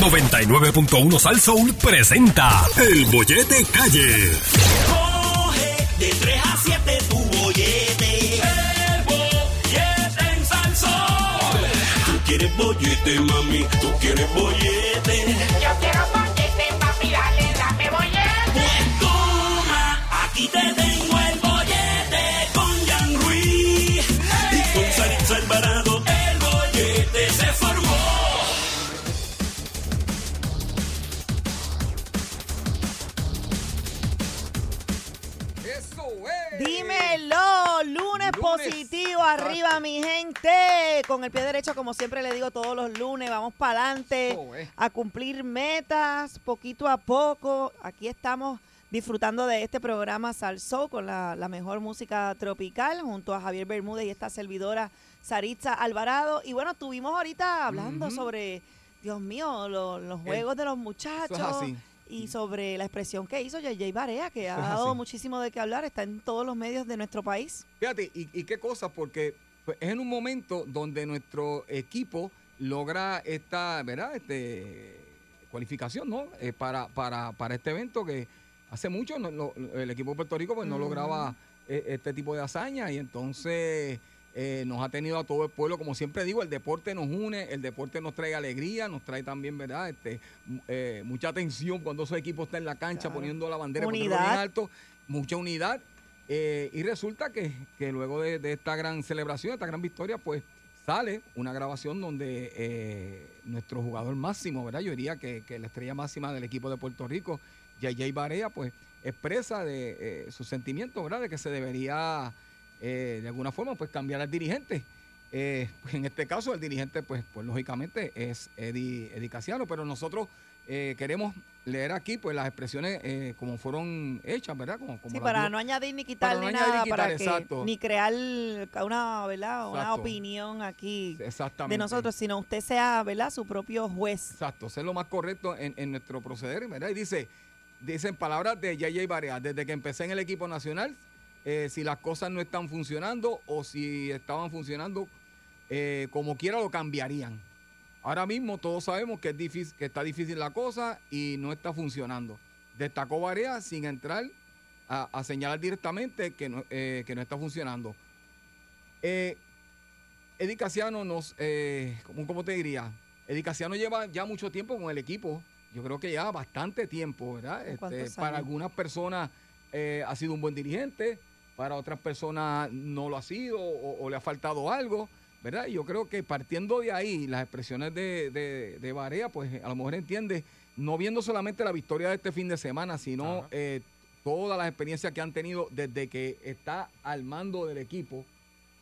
99.1 Sal Soul presenta El Bollete Calle. Coge de 3 a 7 tu bollete. El bollete en Salsón. Tú quieres bollete, mami. Tú quieres bollete. Yo quiero bollete, papi, dale, dame bollete. Pues toma, aquí te tengo positivo, arriba mi gente. Con el pie derecho, como siempre le digo todos los lunes, vamos para adelante a cumplir metas poquito a poco. Aquí estamos disfrutando de este programa Salso con la, la mejor música tropical junto a Javier Bermúdez y esta servidora Saritza Alvarado. Y bueno, estuvimos ahorita hablando sobre, Dios mío, lo- los juegos de los muchachos así. Y sobre la expresión que hizo JJ Barea, que ha es dado así. muchísimo de qué hablar, está en todos los medios de nuestro país. Fíjate, y, y qué cosa, porque pues, es en un momento donde nuestro equipo logra esta, ¿verdad? Este cualificación, ¿no? Eh, para, para, para este evento que hace mucho no- no- el equipo de Puerto Rico pues, no lograba eh, este tipo de hazaña y entonces eh, nos ha tenido a todo el pueblo, como siempre digo, el deporte nos une, el deporte nos trae alegría, nos trae también, ¿verdad? Este, eh, mucha atención cuando ese equipo está en la cancha Claro. poniendo la bandera bien alto, mucha unidad. Eh, y resulta que, que luego de, de esta gran celebración, esta gran victoria, pues sale una grabación donde nuestro jugador máximo, ¿verdad? Yo diría que, que la estrella máxima del equipo de Puerto Rico, JJ Barea, pues expresa de eh, su sentimiento, ¿verdad? De que se debería, eh, de alguna forma, pues cambiar al dirigente. Eh, pues, en este caso, el dirigente, pues, pues lógicamente es Eddie, Eddie Casiano, pero nosotros eh, queremos leer aquí, pues, las expresiones eh, como fueron hechas, ¿verdad? Como, como Sí, para no añadir ni quitar no ni ni nada, quitar, para que exacto. ni crear una, ¿verdad? una opinión aquí Exactamente. de nosotros, sino usted sea, ¿verdad? Su propio juez. Exacto, es lo más correcto en, en nuestro proceder, ¿verdad? Y dice, dicen palabras de JJ Barea, desde que empecé en el equipo nacional, eh, si las cosas no están funcionando o si estaban funcionando eh, como quiera lo cambiarían. Ahora mismo todos sabemos que es difícil, que está difícil la cosa y no está funcionando. Destacó Barea sin entrar a, a señalar directamente que no, eh, que no está funcionando. Eh, Eddie Casiano nos, eh, ¿cómo, cómo te diría? Eddie Casiano lleva ya mucho tiempo con el equipo. Yo creo que ya bastante tiempo, ¿verdad? Este, ¿Cuántos para algunas personas ha sido un buen dirigente, para otras personas no lo ha sido o, o le ha faltado algo, ¿verdad? Y yo creo que partiendo de ahí, las expresiones de, de, de Barea, pues a lo mejor entiende, no viendo solamente la victoria de este fin de semana, sino eh, todas las experiencias que han tenido desde que está al mando del equipo,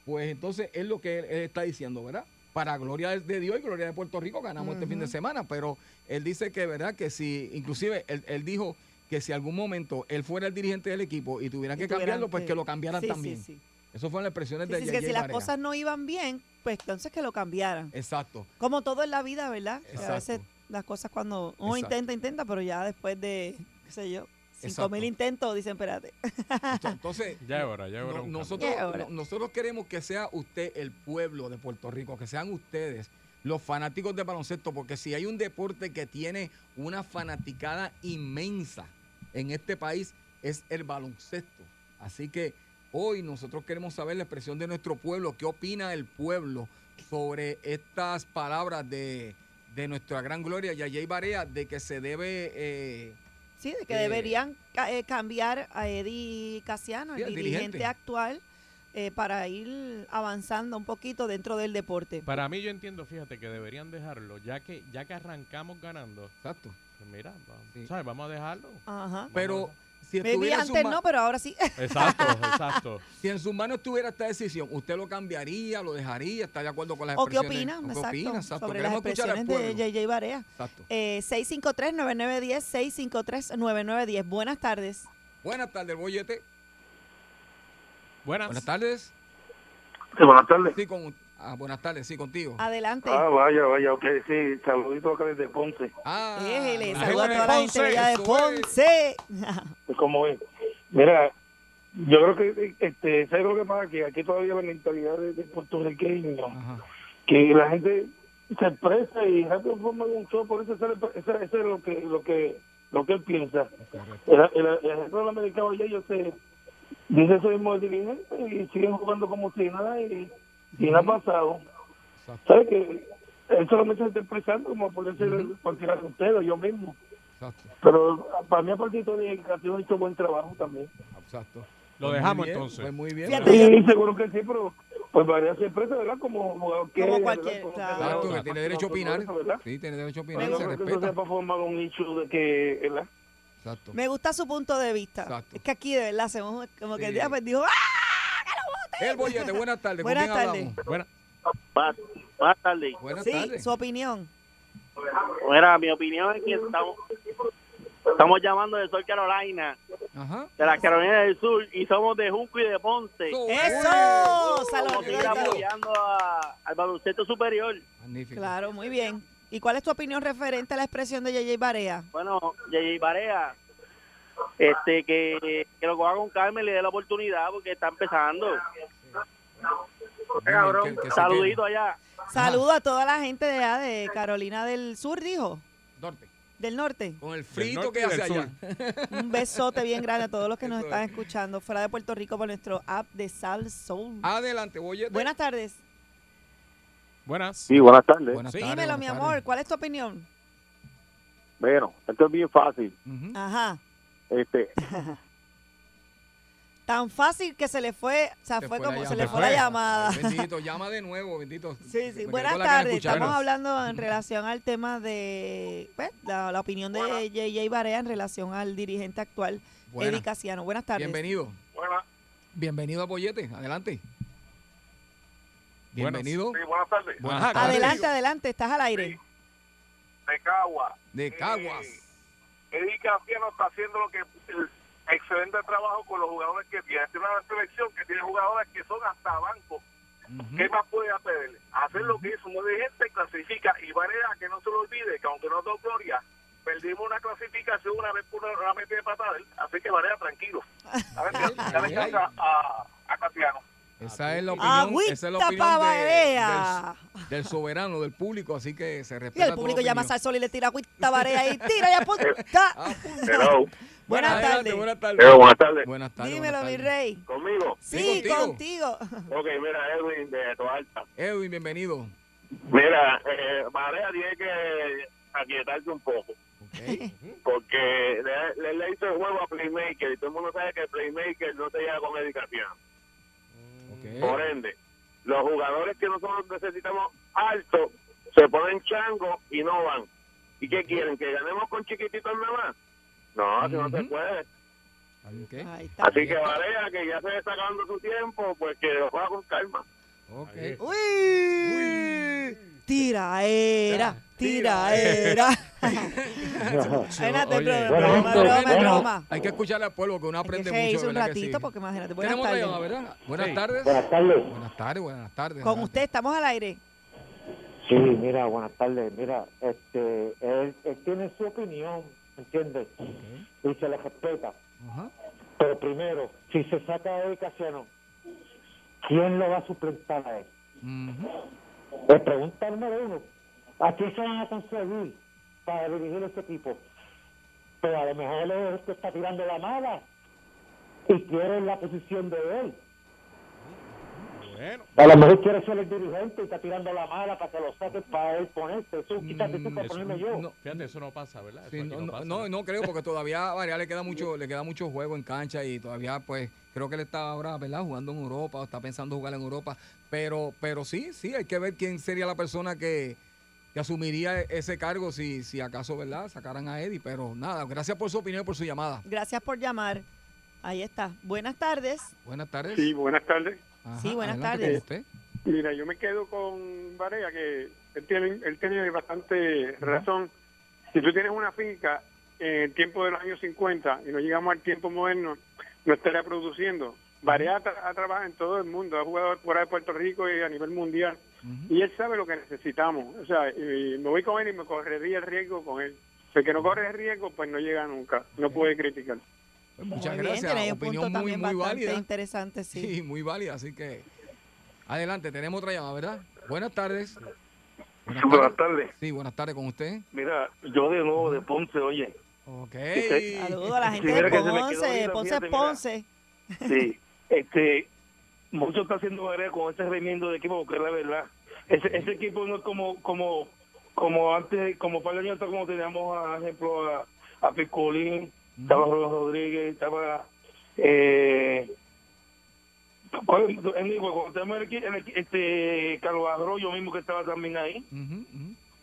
pues entonces es lo que él, él está diciendo, ¿verdad? Para gloria de- Dios y gloria de Puerto Rico ganamos este fin de semana, pero él dice que, ¿verdad? Que si, inclusive él, él dijo que si algún momento él fuera el dirigente del equipo y tuvieran Y que tuvieran cambiarlo, pues que- que lo cambiaran Sí, sí, también. sí. Eso fueron las expresiones Sí, de sí, JJ que si las cosas no iban bien, pues entonces que lo cambiaran. Exacto. Como todo en la vida, ¿verdad? Que a veces las cosas cuando uno Exacto. intenta, intenta, pero ya después de, qué sé yo, cinco Exacto. mil intentos, dicen, espérate. Entonces, Ya es hora, ya es hora no- un nosotros, Ya es hora. no- nosotros queremos que sea usted el pueblo de Puerto Rico, que sean ustedes los fanáticos de baloncesto, porque si hay un deporte que tiene una fanaticada inmensa en este país, es el baloncesto. Así que hoy nosotros queremos saber la expresión de nuestro pueblo, qué opina el pueblo sobre estas palabras de, de nuestra gran gloria, Yayay Barea, de que se debe... eh, Sí, de que Eh, deberían eh, cambiar a Eddie Casiano, Sí, el dirigente. actual, eh, para ir avanzando un poquito dentro del deporte. Para mí yo entiendo, fíjate, que deberían dejarlo, ya que ya que arrancamos ganando, exacto. Pues mira, vamos, Sí. ¿sabes? Vamos a dejarlo. Ajá. Pero si estuviera en sus antes no, pero ahora sí. Exacto, exacto. Si en sus manos estuviera esta decisión, ¿usted lo cambiaría, lo dejaría, está de acuerdo con las ¿O qué expresiones? ¿O qué Exacto, opina? Exacto. sobre las Queremos al expresiones de. JJ Barea. Exacto. Eh, 653-9910, 653-9910. Buenas tardes. Buenas tardes, Boyete. Buenas. Buenas tardes. Sí, buenas tardes. Sí, con, ah, buenas tardes, sí, contigo. Adelante. Ah, vaya, vaya, ok, sí, saludito acá desde Ponce. Ah, Éjele, saludos a toda la de gente allá de es. Ponce. Pues, ¿Cómo es? Mira, yo creo que, este, ¿sabes lo que pasa? Que aquí todavía la mentalidad de, de puertorriqueño, Ajá. que la gente se expresa y rápido forma un show, por eso eso, es lo que lo que lo que él piensa. El, el, el americano ya ellos se dice eso mismo el dirigente y siguen jugando como si nada y, y nada ha pasado. Exacto. ¿Sabes que Él solamente se está expresando como por decir, por tirar a ustedes, yo mismo. Exacto. Pero para mí, a partir de dedicación, ha hecho buen trabajo también. Exacto. Lo Pues dejamos muy bien, entonces. Pues muy bien. Sí, seguro que sí, pero pues María se expresa, ¿verdad? Como jugador que Como es, cualquier. Como claro. que- Exacto, que tiene derecho a opinar. ¿verdad? Sí, tiene derecho a opinar, Pero se no que eso respeta. sea para formar un nicho de que, ¿verdad? Exacto. Me gusta su punto de vista. Exacto. Es que aquí de verdad hacemos como que el día pues dijo, ¡ah! El bollete, buenas tardes. ¿Con Buenas tardes. Buena. Buenas, buenas tardes. Buenas Sí, su opinión. Mira, mi opinión es que estamos, estamos llamando de South Carolina, Ajá. de la Carolina del Sur, y somos de Junco y de Ponce. So- ¡Eso! Vamos a Salud. seguir apoyando a- al baloncesto superior. Magnífico. Claro, muy bien. ¿Y cuál es tu opinión referente a la expresión de JJ Barea? Bueno, J.J. Barea, este, que, que lo coja con calma y le dé la oportunidad porque está empezando. Que- que se Saludito allá. Saludo a toda la gente de, allá de Carolina del Sur, dijo. Norte. del norte. Con el frito que hace allá. Un besote bien grande a todos los que nos están es. escuchando fuera de Puerto Rico por nuestro app de Sal Soul. Adelante, bollete. Buenas tardes. Buenas. Sí, buenas tardes. Buenas Sí. tardes, Dímelo, mi amor, tardes. ¿cuál es tu opinión? Bueno, esto es bien fácil. Ajá. Este, Tan fácil que se le fue, o sea, Se fue como se llamada. le fue la llamada. Bendito, llama de nuevo, bendito. Sí, sí. Buenas tardes. Estamos hablando en relación al tema de pues, la, la opinión de JJ Barea en relación al dirigente actual, Buena. Eddie Casiano. Buenas tardes. Bienvenido. Buenas, Bienvenido a Bollete. Adelante. Buenas. Bienvenido. buenas tardes. Buenas tardes. Adelante, adelante, estás al aire. De Cagua. De Caguas. Eddie Cafiano está haciendo lo que el excelente trabajo con los jugadores que tiene. Tiene una selección que tiene jugadores que son hasta bancos. Ujú. ¿Qué más puede hacer? Hacer lo que hizo un dirigente, clasifica y Varea, que no se lo olvide, que aunque no dio gloria, perdimos una clasificación una vez por una, metida de patada. Así que Varea, tranquilo. A ver, dale ay, chance a, a, a Casiano. Esa es la opinión, esa es la opinión de- Barea. del, del soberano, del público, así que se Y respeta el tu público llama a opinión. Sal Sol y le tira agüita Barea y tira y apunta. hello. Buenas. Buenas tardes. Hello, buenas tardes. Buenas tardes. Dímelo, buenas mi tardes. rey. ¿Conmigo? Sí, contigo. contigo. Ok, mira, Edwin de Toalta. Edwin, bienvenido. Mira, eh, Marea tiene que aquietarse un poco. Ok. Porque le, le, le hizo el juego a Playmaker y todo el mundo sabe que Playmaker no te llega con dedicación. Por ende, los jugadores que nosotros necesitamos altos se ponen changos y no van. ¿Y qué quieren? ¿Que ganemos con chiquititos nada más? No, así no se puede. Así que Varea, que ya se está acabando su tiempo, pues que lo juega con calma. Ok. Ahí. Uy. Tiraera, tiraera. Espérate, Oye. broma, broma, broma, Bueno, broma. Hay que escucharle al pueblo que uno aprende reírse mucho. un ¿verdad que ratito sí? porque imagínate. Buenas Tenemos tardes. llamada, ¿verdad? Buenas Sí. tardes. Buenas tardes. Buenas tardes, buenas tardes. Con adelante. usted estamos al aire. Sí, mira, buenas tardes. Mira, este, él, él tiene su opinión, ¿entiendes? Y se le respeta. Ajá. Pero primero, si se saca a Eddie Casiano, ¿quién lo va a suplantar a él? Ujú. Le pregunta número uno, ¿a quién se van a conseguir para dirigir este equipo? Pero a lo mejor él es el que está tirando la mala y quiere la posición de él. Bueno. A lo mejor quiere ser el dirigente y está tirando la mala para que lo saquen para él ponerse. Eso, quítate tú para Eso- ponerme yo. No, Fíjate, eso no pasa, ¿verdad? Eso Sí, aquí no, no pasa. no, no creo porque todavía a le queda mucho le queda mucho juego en cancha y todavía pues creo que él está ahora verdad jugando en Europa o está pensando jugar en Europa pero pero sí sí hay que ver quién sería la persona que, que asumiría e- ese cargo si si acaso verdad sacaran a Eddie pero nada gracias por su opinión y por su llamada Gracias por llamar. Ahí está. Buenas tardes. buenas tardes Sí, buenas tardes. Ajá, Sí, buenas tardes. usted. Mira, yo me quedo con Varea, que él tiene, él tiene bastante razón. Si tú tienes una finca en el tiempo de los años 50 y no llegamos al tiempo moderno, no estaría produciendo. Varea ha, tra- ha trabajado en todo el mundo, ha jugado fuera de Puerto Rico y a nivel mundial. Y él sabe lo que necesitamos. O sea, y me voy con él y me correría el riesgo con él. El que no corre el riesgo, pues no llega nunca. No puede criticar. Pues muchas Muy bien, gracias punto opinión muy muy válida interesante, sí. sí muy válida así que adelante tenemos otra llamada verdad buenas tardes Buenas Buenas tardes. Sí, buenas tardes con usted. Mira, yo de nuevo de Ponce, oye. Ok. Saludos a la gente Sí, de Ponce. Ponce es mira. Ponce. Sí, este, mucho está haciendo Barea con ese remiendo de equipo, porque es la verdad. Ese, ese equipo no es como, como, como antes, como para el año atrás, como teníamos, a ejemplo, a, a Picolín, estaba Rodolfo Rodríguez, estaba, eh, ¿cuál- en- igual, cuando tenemos el, el este, Carlos Arroyo mismo que estaba también ahí.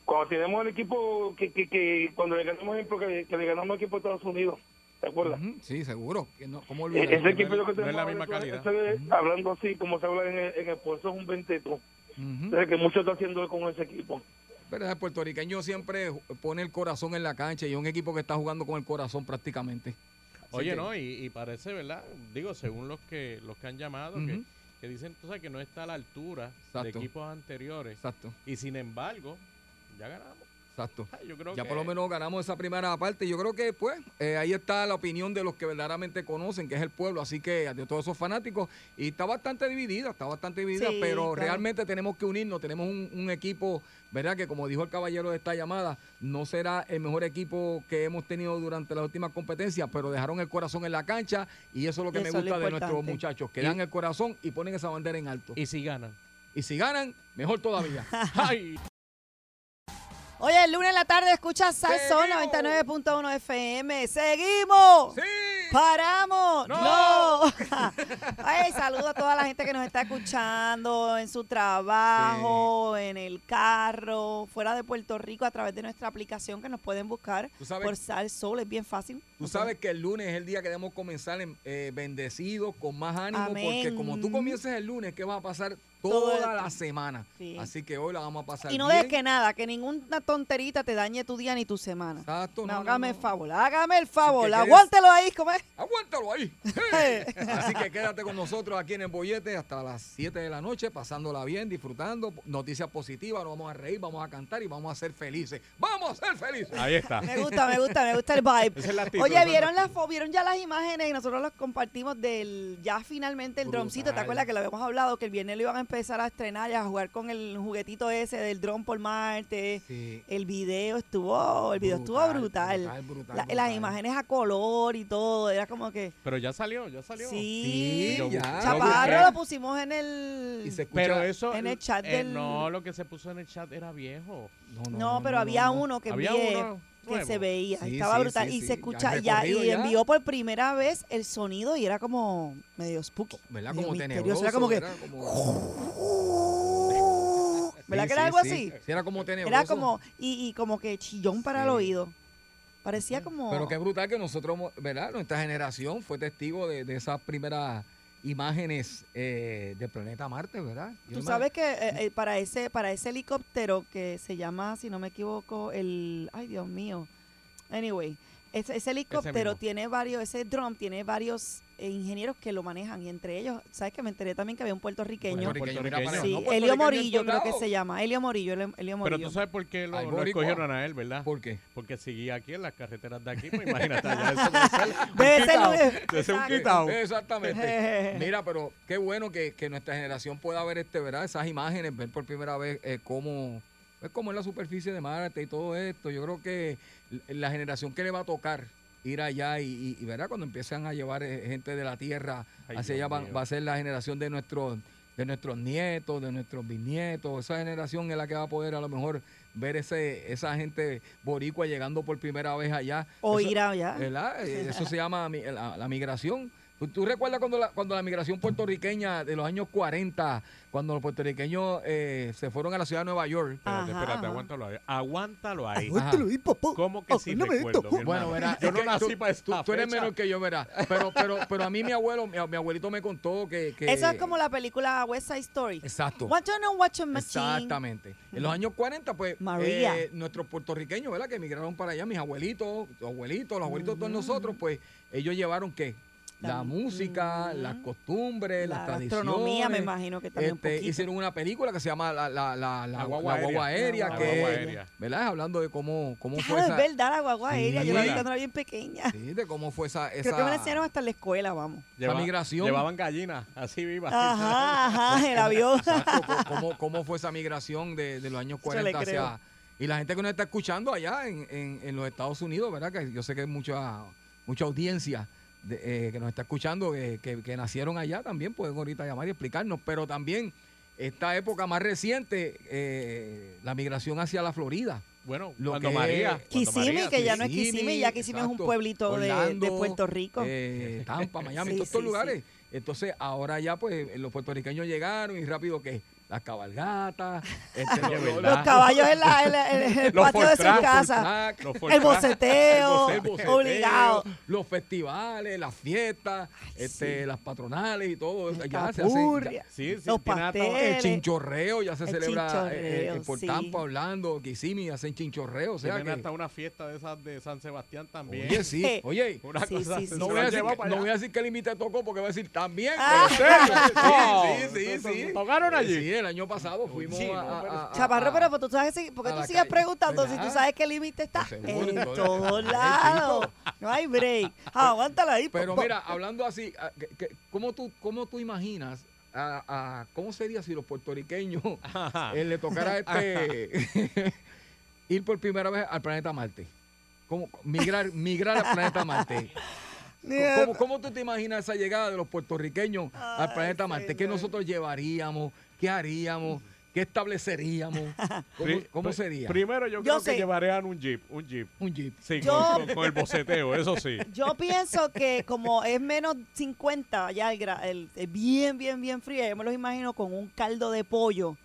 Cuando tenemos el equipo que, que, que cuando le ganamos, ejemplo, que, que le ganamos al equipo de Estados Unidos, ¿te acuerdas? Sí, seguro. No, ¿Cómo E- olvidar? Ese equipo lo que no es la misma eso- calidad. eso es- hablando así como se habla en el, en el pueblo, eso es un venteto. Entonces, que mucho está haciendo con ese equipo. ¿Verdad? El puertorriqueño siempre pone el corazón en la cancha y es un equipo que está jugando con el corazón prácticamente. Así Oye, que- no, y, y parece, ¿verdad? Digo, según los que los que han llamado, que, dicen tú sabes, que no está a la altura de equipos anteriores. Exacto. Y sin embargo, ya ganamos. Exacto. Yo creo Ya que- por lo menos ganamos esa primera parte. Yo creo que, pues, eh, ahí está la opinión de los que verdaderamente conocen, que es el pueblo. Así que de todos esos fanáticos. Y está bastante dividida, está bastante dividida. Sí, pero claro. realmente tenemos que unirnos. Tenemos un, un equipo, ¿verdad? Que como dijo el caballero de esta llamada, no será el mejor equipo que hemos tenido durante las últimas competencias, pero dejaron el corazón en la cancha. Y eso es lo que me Eso gusta de nuestros muchachos, que Y- dan el corazón y ponen esa bandera en alto. Y si ganan. Y si ganan, mejor todavía. ¡Ay! Oye, el lunes en la tarde escucha Salsón Seguimos. 99.1 FM. ¡Seguimos! ¡Sí! ¡Paramos! ¡No! ¡No! Ay, saludo a toda la gente que nos está escuchando en su trabajo, en el carro, fuera de Puerto Rico, a través de nuestra aplicación que nos pueden buscar Tú sabes- por Sal Sol. Es bien fácil. Tú sabes que el lunes es el día que debemos comenzar en- eh, bendecidos, con más ánimo, Amén. porque como tú comiences el lunes, ¿qué va a pasar toda la semana? Sí. Así que hoy la vamos a pasar Y no bien. dejes que nada, que ninguna tonterita te dañe tu día ni tu semana. Exacto, No, hágame no. el favor, hágame el favor, aguántelo ahí, ¿cómo es? Aguántalo ahí. Así que quédate con nosotros aquí en el Bollete hasta las 7 de la noche, pasándola bien, disfrutando. Noticias positivas, nos vamos a reír, vamos a cantar y vamos a ser felices. ¡Vamos a ser felices! Ahí está. Me gusta, me gusta, me gusta el vibe. Esa es la actitud, Oye, ¿vieron, la las ¿vieron ya las imágenes? Nosotros las compartimos del, ya finalmente el drumcito. ¿Te Brutal. acuerdas que lo habíamos hablado? Que el viernes lo iban a empezar a estrenar y a jugar con el juguetito ese del dron por Marte. Sí. El video estuvo, el video estuvo Brutal, brutal. brutal, brutal, La- brutal. Las imágenes a color y todo, era como que... Pero ya salió, ya salió. Sí, Yo- ya. Chaparro lo pusimos en el... Y se escucha- Pero eso. En el chat eh, del- No, lo que se puso en el chat era viejo. No, pero había uno que Había envié uno que se veía, Sí, estaba sí, brutal sí, y sí, se escucha ya, y ya. envió por primera vez el sonido y era como medio spooky, ¿Verdad? medio Como tenebroso. era como que era como- ¿verdad Sí, que era sí, algo sí. así? Sí, era como tenebroso. Era como y, y como que chillón para el oído. Parecía como Pero qué brutal que nosotros, ¿verdad? Nuestra generación fue testigo de, de esas primeras imágenes eh, del planeta Marte, ¿verdad? Yo Tú me- sabes que eh, eh, para ese para ese helicóptero que se llama, si no me equivoco, el ay Dios mío. Anyway, ese, ese helicóptero tiene varios, ese drum tiene varios eh, ingenieros que lo manejan y entre ellos, ¿sabes que me enteré también que había un puertorriqueño? Puertorriqueño. Sí, No, Elio Morillo creo que se llama. Elio Morillo, Elio, Elio Pero Morillo. tú sabes por qué lo, Ay, lo boricua. escogieron a él, ¿verdad? ¿Por qué? Porque seguía aquí en las carreteras de aquí, pues imagínate, allá eso debe ser un Debe ser un- quitao. Exactamente. Mira, pero qué bueno que, que nuestra generación pueda ver este, ¿verdad? Esas imágenes, ver por primera vez eh, cómo, pues, cómo es la superficie de Marte y todo esto. Yo creo que la generación que le va a tocar ir allá y, y- y, ¿verdad? Cuando empiezan a llevar eh, gente de la Tierra Ay, hacia Dios allá va, va a ser la generación de nuestros de nuestros nietos, de nuestros bisnietos, esa generación es la que va a poder a lo mejor ver ese esa gente boricua llegando por primera vez allá. o Eso- ir allá. ¿verdad? Eso se llama mi- la, la migración. ¿Tú, tú recuerdas cuando la, cuando la migración puertorriqueña de los años 40, cuando los puertorriqueños eh, se fueron a la ciudad de Nueva York? Espérate, Ajá, espérate, ajá. aguántalo ahí. Aguántalo ahí. Aguántalo ahí, papá. ¿Cómo que sí Acuérdame recuerdo, esto. mi Bueno, verá, Yo no nací para esa tú- tú eres menor que yo, verá. Pero, pero, pero a mí mi abuelo, mi, mi abuelito me contó que, que- Eso es como la película West Side Story. Exacto. Watch on a watching machine. Exactamente. En los años 40, pues, María. eh, nuestros puertorriqueños, ¿verdad? Que emigraron para allá, mis abuelitos, los abuelitos, los abuelitos de todos nosotros, pues, ellos llevaron, ¿qué? La música, las costumbres, La las tradiciones. gastronomía, me imagino que también un Este, poquito. hicieron una película que se llama La, la, la, la, La guagua la guagua aérea. aérea, La que guagua es, aérea. ¿verdad? Hablando de cómo, cómo fue Claro, esa... es verdad, la guagua Sí. aérea. Yo la vi cuando era bien pequeña. Sí, de cómo fue esa, esa, Creo que me la enseñaron hasta en la escuela, vamos. esa migración. Llevaban gallinas, así vivas. Ajá, ajá, el avión. Cómo, cómo fue esa migración de, de los años Yo le 40 creo. hacia... Y la gente que nos está escuchando allá en, en- en los Estados Unidos, ¿verdad? Que yo sé que hay mucha, mucha audiencia de, eh, que nos está escuchando, que, que- que nacieron allá también, pueden ahorita llamar y explicarnos. Pero también esta época más reciente, eh, la migración hacia la Florida. Bueno, Lo cuando que María. María, que ya no es Kissimmee, ya Kissimmee es un pueblito de- Puerto Rico. eh, Tampa, Miami, Sí, todos estos sí, lugares. Entonces, ahora ya, pues, los puertorriqueños llegaron y rápido que las cabalgatas, este, lo- lo- Los caballos en, la- en la- en el Los patio de Ford su Track, casa. Track, El boceteo, el boceteo, obligado. Los festivales, las fiestas, este, las patronales y todo. Ya se hace. capurria, ya- Sí, sí, los hasta- el pasteles. chinchorreo ya se El celebra eh, eh, por sí. Tampa, Orlando, Kissimmee, hacen chinchorreo. O sea que, hasta una fiesta de esas de San Sebastián también. Oye, sí. Oye, Una Sí, cosa sí, sí, no, voy a decir, que, no voy a decir que el límite tocó porque va a decir también. Ah. Sí, sí, sí, sí. ¿tocaron allí? El año pasado fuimos Sí, a, no, pero- a- a- Chaparro, pero pues, tú sabes, si- ¿por qué a tú sigues calle, preguntando si tú sabes que el límite está Pues seguro, en en todo- todos lados? No hay break. Ah, aguántala ahí. Pero po- mira, hablando así, a- que- que- ¿cómo tú, cómo tú imaginas a, a- cómo sería si los puertorriqueños eh, le tocara este ir por primera vez al planeta Marte? ¿Cómo, migrar, migrar al planeta Marte. ¿Cómo, cómo tú te imaginas esa llegada de los puertorriqueños al planeta Marte? ¿Qué nosotros llevaríamos? ¿Qué haríamos? ¿Qué estableceríamos? ¿Cómo, sería? Primero yo, Yo creo sé. que llevarían un jeep, un jeep. Un jeep. Sí, Yo- con, con- con el boceteo, eso sí. Yo pienso que como es menos 50, ya el, gra- el- el bien, bien, bien frío, yo me los imagino con un caldo de pollo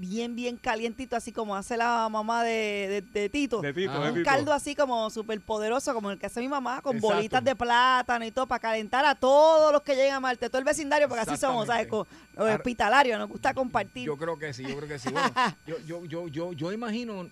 bien, bien calientito, así como hace la mamá de, de- de Tito. De Tito, Ah. de un Tito. caldo así como súper poderoso, como el que hace mi mamá, con Exacto. bolitas de plátano y todo, para calentar a todos los que llegan a Marte, todo el vecindario, porque así somos, ¿sabes? Con los hospitalarios, nos gusta compartir. Yo creo que sí, yo creo que sí. Bueno, yo, yo, yo, yo, yo imagino,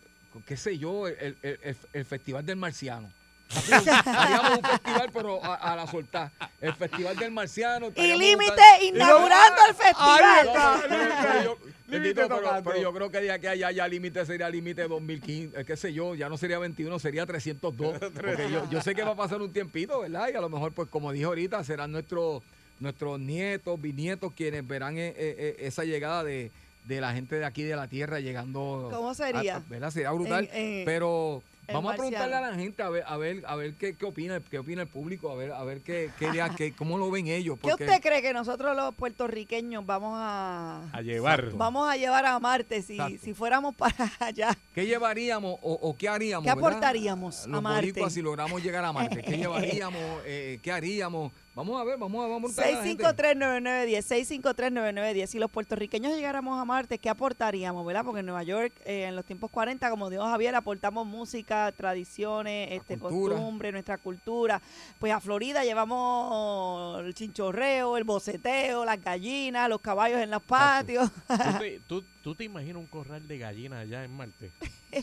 qué sé yo, el, el- el- el Festival del Marciano. Haríamos un festival, pero a, a la soltar. El Festival del Marciano. y límite inaugurando el No, festival. pero- pero yo- Límite bendito, pero, yo creo que de aquí a allá ya límite sería límite 2015, eh, qué sé yo, ya no sería 21, sería 302. Porque yo, yo sé que va a pasar un tiempito, ¿verdad? Y a lo mejor, pues como dije ahorita, serán nuestros nuestros nietos, bisnietos quienes verán eh, eh, eh, esa llegada de, de la gente de aquí de la Tierra llegando. ¿Cómo sería? a- ¿Verdad? Sería brutal. En- en- pero el vamos a preguntarle a la gente a ver, a ver, a ver qué, qué opina, qué opina el público, a ver, a ver qué, qué, qué- cómo lo ven ellos. ¿Qué Porque, usted cree que nosotros los puertorriqueños vamos a, A llevar. Exacto. vamos a llevar a Marte si, si fuéramos para allá? ¿Qué llevaríamos o, o qué haríamos? ¿Qué verdad? aportaríamos a Los Marte? si logramos llegar a Marte. ¿Qué llevaríamos? Eh, ¿Qué haríamos? Vamos a ver, vamos a, vamos a preguntarle a la gente. 6539910, 6539910. Si los puertorriqueños llegáramos a Marte, ¿qué aportaríamos, verdad? Porque en Nueva York, eh, en los tiempos 40, como dijo Javier, aportamos música, tradiciones, este, cultura. costumbre, nuestra cultura. Pues a Florida llevamos el chinchorreo, el boceteo, las gallinas, los caballos en los patios. ¿Tú te, tú, tú te imaginas un corral de gallinas allá en Marte?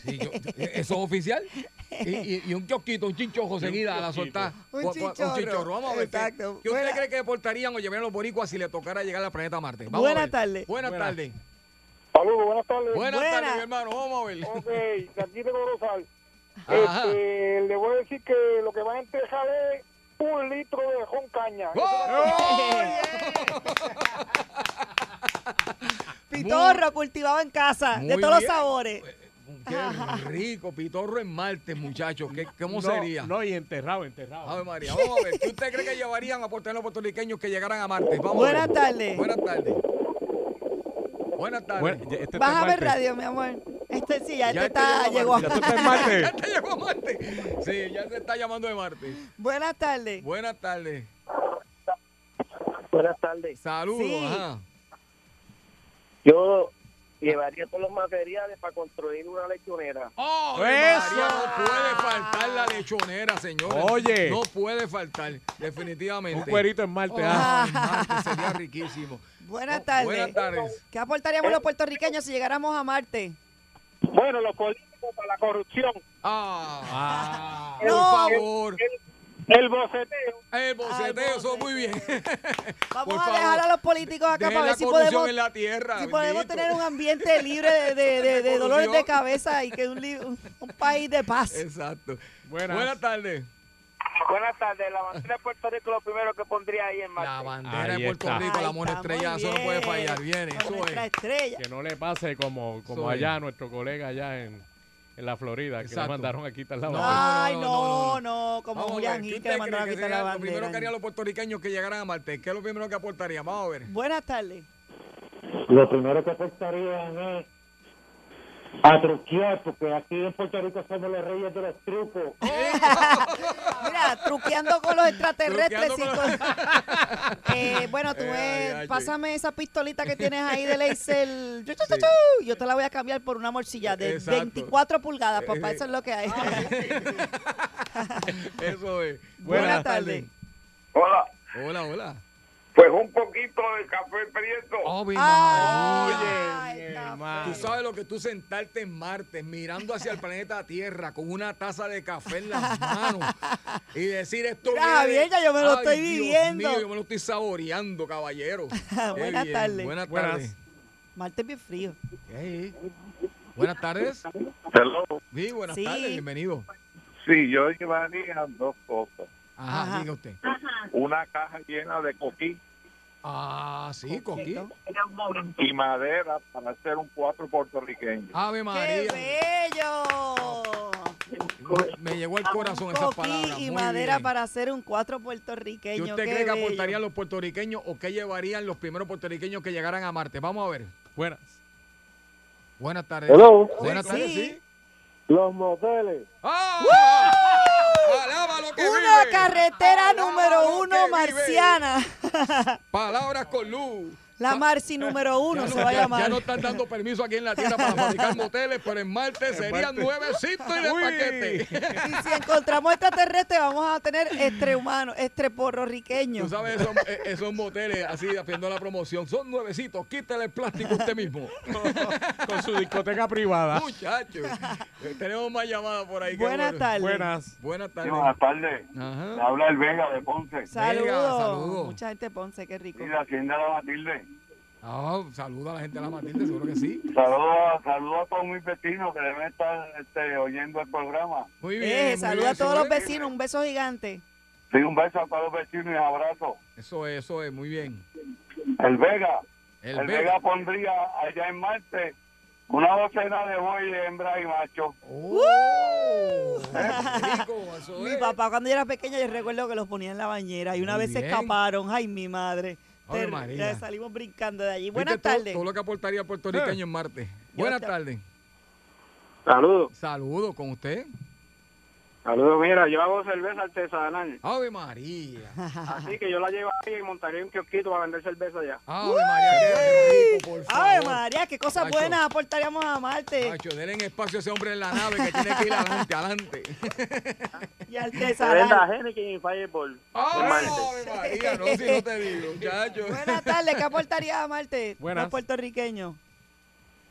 Sí, yo- ¿Eso es oficial? Y, y- y un kiosquito, un chinchojo seguida a la soltar. Un chinchorro. Vamos a ver. ¿qué- Exacto. ¿Qué, usted cree que aportarían o llevarían los boricuas si le tocara llegar al planeta Marte? Vamos a Buenas ver. tardes. Buenas Buenas. tardes. Saludos, buenas tardes. Buenas Buena. tardes, mi hermano. Vamos a ver. Ok, de aquí de Corozal. Este, le voy a decir que lo que va a entregar es un litro de ron caña. Pitorro cultivado en casa, de todos los sabores. Qué rico, pitorro en Marte, muchachos. ¿Qué- ¿Cómo No, sería? No, y enterrado, enterrado. Ave María, vamos a ver. ¿Qué usted cree que llevarían a aportar los puertorriqueños que llegaran a Marte? Vamos Buenas tardes. Buenas tardes. Buenas tardes. Bueno, este Bájame radio, mi amor. Este sí, ya, Ya este está, llegó a llegó. Marte. Ya te llegó a Marte. Sí, ya se está llamando de Marte. Buenas tardes. Buenas tardes. Buenas tardes. Saludos. Sí. Ajá. Yo llevaría todos los materiales para construir una lechonera. ¡Oh, ¡Eso! María! No puede faltar la lechonera, señores. Oye. No puede faltar, definitivamente. Un cuerito en Marte. Oh, ah. en Marte sería riquísimo. Buenas Oh, tardes. Buenas tardes. ¿Qué aportaríamos los puertorriqueños si llegáramos a Marte? Bueno, los políticos para la corrupción. Ah, Ah. por No. favor. El boceteo. el boceteo, eso muy bien. Vamos Por a favor, dejar a los políticos acá para ver la si podemos, en la tierra. si podemos bendito. tener un ambiente libre de, de- de- de dolores de cabeza y que un, un- un país de paz. Exacto. Buenas. Buenas tardes. Buenas tardes. La bandera de Puerto Rico lo primero que pondría ahí en La marcha. bandera Ahí de Puerto está. Rico, la mona estrella, eso no puede fallar. Viene, eso es. estrella. Que no le pase como, como allá a nuestro colega allá en, en la Florida, que le Exacto. mandaron a quitar la No, bandera. Ay, no, no, no, no, no, como Vamos Julián ver, ¿qué Gil que le mandaron a quitar la sería Lo primero que bandera. harían los puertorriqueños que llegaran a Marte, ¿qué es lo primero que aportarían? Vamos a ver. Buenas tardes. Lo primero que aportarían es a truquear, porque aquí en Puerto Rico somos los reyes de los trucos. Mira, truqueando con los extraterrestres. Con- Eh, bueno, tú Eh, ves, ay, ay, pásame esa pistolita que tienes ahí de laser. Sí. Yo te la voy a cambiar por una morcilla de Exacto. 24 pulgadas, papá. Eh, Eso es lo que hay. Eso es. Buenas tardes. Hola. Hola, hola. Pues un poquito de café prieto. Ay, María. café. hermano. Tú sabes lo que tú sentarte en Marte, mirando hacia el planeta Tierra con una taza de café en las manos y decir esto. Mira, Javier, ya yo me lo Ay, estoy Dios viviendo. mío, yo me lo estoy saboreando, caballero. Buenas bien. tardes. Buenas tardes. Marte es bien frío. Buenas tardes. Hello. Sí, buenas Sí. tardes, bienvenido. Sí, yo llevaría dos cosas. Ajá, Ajá. diga usted. Una caja llena de coquí Ah, sí, Coquí. Y madera para hacer un cuatro puertorriqueño. Ave ¡Qué María. bello! Me llegó al corazón esas Coquí palabras. y Muy madera bien. para hacer un cuatro ¿Qué puertorriqueño. usted qué cree que bello. aportarían los puertorriqueños o qué llevarían los primeros puertorriqueños que llegaran a Marte? Vamos a ver. Buenas. Buenas tardes. Hello. Buenas Sí. tardes, sí. Los moteles. ¡Ah! ¡Alaba lo que Una vive! carretera Alaba número uno marciana. Palabras con luz. La Marci número uno Ya se no, va a llamar. ya no están dando permiso aquí en la Tierra para fabricar moteles, pero en Marte serían nuevecitos y de Uy. paquete. Y si encontramos extraterrestres, vamos a tener extrahumano, extraporrorriqueño. Tú sabes, esos, eh, esos moteles así haciendo la promoción. Son nuevecitos, quítale el plástico usted mismo. Con su discoteca privada. Muchachos. Eh, Tenemos más llamadas por ahí. Buenas bueno. tardes. Buenas. Buenas tardes. Buenas tardes. Ajá. Habla el Vega de Ponce. Saludos. saludos. Mucha gente Ponce, qué rico. Y la hacienda La Matilde. Ah, saluda a la gente de la Matilde, seguro que sí. Saludos saludo a todos mis vecinos que deben estar este, oyendo el programa. Muy bien. Eh, muy saluda bien, a todos los vecinos, un beso gigante. Sí, un beso a todos los vecinos y abrazo. Eso es, eso es, muy bien. El Vega. El, El, Vega. Vega pondría allá en Marte una docena de bueyes, hembra y macho. ¡Oh! Qué rico, eso Mi es. papá cuando yo era pequeña yo recuerdo que los ponía en la bañera y una Muy vez se bien. escaparon. Ay, mi madre. María. ya salimos brincando de allí. ¿Viste Buenas tardes. Todo lo que aportaría puertorriqueño en Marte. Buenas tardes. Saludos. Saludos con usted. Saludos, mira, yo hago cerveza artesanal. Ave María. Así que yo la llevo ahí y montaría un kiosquito para vender cerveza allá. Ave María, qué rico, por favor. Ave María, qué cosas Nacho. buenas aportaríamos a Marte. Nacho, denle espacio a ese hombre en la nave que tiene que ir adelante, adelante. Y artesanal. Henneken y Fireball. Ave Marte. María, no, si no te digo, muchacho. Buenas tardes, ¿qué aportaría a Marte? Buenas. Los puertorriqueños.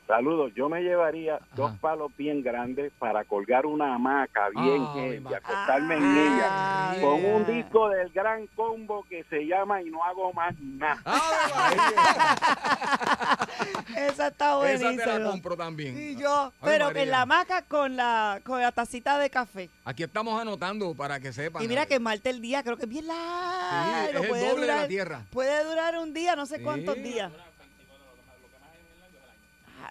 Saludos, yo me llevaría dos palos bien grandes para colgar una hamaca bien Ave heavy, acostarme en Ah, ella, con un disco del gran combo que se llama Y no hago más nada. Esa está Esa te la buenísima. compro también. Y yo, pero María. en la hamaca con la, con la tacita de café. Aquí estamos anotando para que sepan. Y mira que Marte el día creo que es bien Sí, largo. es el puede, doble de la durar, Tierra. puede durar un día, no sé Sí. cuántos días.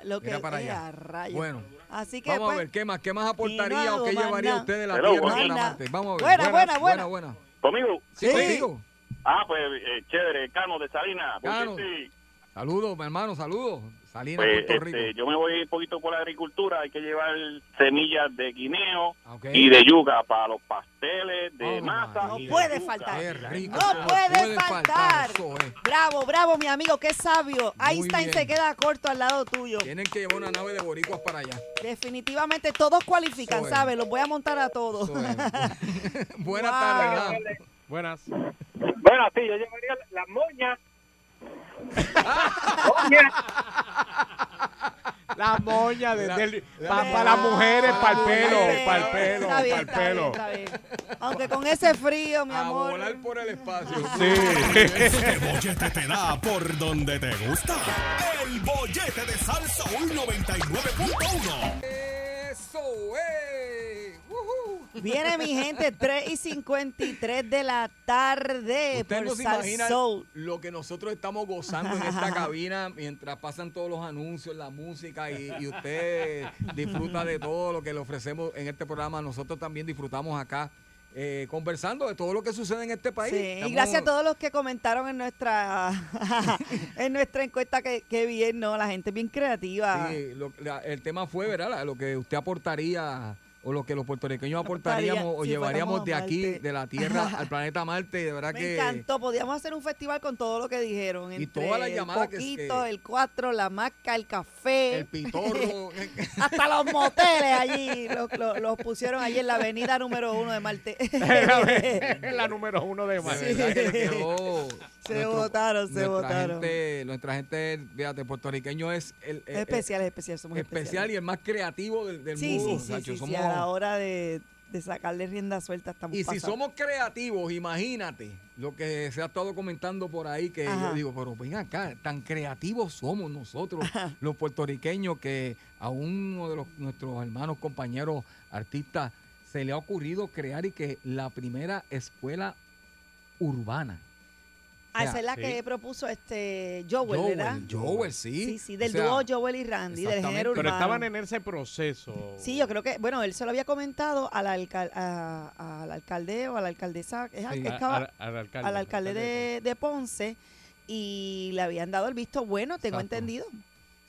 Lo que Mira para allá. a rayos. Bueno, Así que vamos a pues, ver, ¿qué más? ¿Qué más no aportaría o qué llevaría usted de la Hello, Tierra para Marte? Vamos a ver. Buena, buena, buena. buena. buena. ¿Conmigo? Sí, Sí. contigo. Ah, pues eh, chévere, Cano de Salinas. Cano. Sí, Saludos, mi hermano, saludos. Pues, Puerto Rico. este, yo me voy un poquito por la agricultura. Hay que llevar semillas de guineo y de yuca para los pasteles de Ave masa. No y puede yuca. faltar. Rico. No puede faltar. Eso es. Bravo, bravo, mi amigo, qué sabio. Muy Einstein bien. se queda corto al lado tuyo. Tienen que llevar una nave de boricuas para allá. Definitivamente todos cualifican. ¿sabes? Los voy a montar a todos. Buenas Wow. tardes. Buenas. Bueno, sí, yo llevaría las moñas. Moñas. La moña el, mira, para las mujeres, mira, para el pelo, para el pelo, Está bien, para el está bien, pelo. está bien. Aunque con ese frío, mi A amor. volar por el espacio. Este bollete te da por donde te gusta. El bollete de Salsa 99.1. Eso, eh. Viene mi gente, 3 y 53 de la tarde Usted por no se Sal imagina Soul. lo que nosotros estamos gozando en esta cabina mientras pasan todos los anuncios, la música y, y usted disfruta de todo lo que le ofrecemos en este programa. Nosotros también disfrutamos acá eh, conversando de todo lo que sucede en este país. Sí, y gracias a todos los que comentaron en nuestra en nuestra encuesta que, que bien, ¿no? La gente es bien creativa. Sí, lo- la- el tema fue, ¿verdad? La- Lo que usted aportaría o lo que los puertorriqueños aportaríamos o si llevaríamos de aquí, Marte. de la Tierra al planeta Marte. De verdad Me que... encantó. Podíamos hacer un festival con todo lo que dijeron. Y entre todas las el llamadas que- poquito, que- el cuatro, la maca, el café. El pitorro. Hasta los moteles allí los, los- los pusieron allí en la avenida número uno de Marte. la número uno de le quedó Se nuestro- votaron, se votaron. Gente, nuestra gente, fíjate, puertorriqueño es el, el- especial, es especial, somos el- especial especiales. y el más creativo del, del Sí, mundo. sí, sí, Sacho, sí, sí, somos- la hora de, de sacarle rienda suelta estamos y si somos creativos, imagínate lo que se ha estado comentando por ahí, que Ajá. yo digo, pero ven acá, tan creativos somos nosotros, los puertorriqueños, que a uno de los, nuestros hermanos, compañeros, artistas, se le ha ocurrido crear y que la primera escuela urbana. Ah, esa es la sí. que propuso este Joel, Joel, ¿verdad? Joel, sí. Sí, sí, del O sea, dúo Joel y Randy, del género Pero urbano. estaban en ese proceso. Sí, yo creo que, bueno, él se lo había comentado al, alcal- a- al alcalde o a la alcaldesa, es al- Sí. es A- que va- al- al alcalde, al alcalde de, de Ponce, y le habían dado el visto bueno, tengo Exacto. entendido.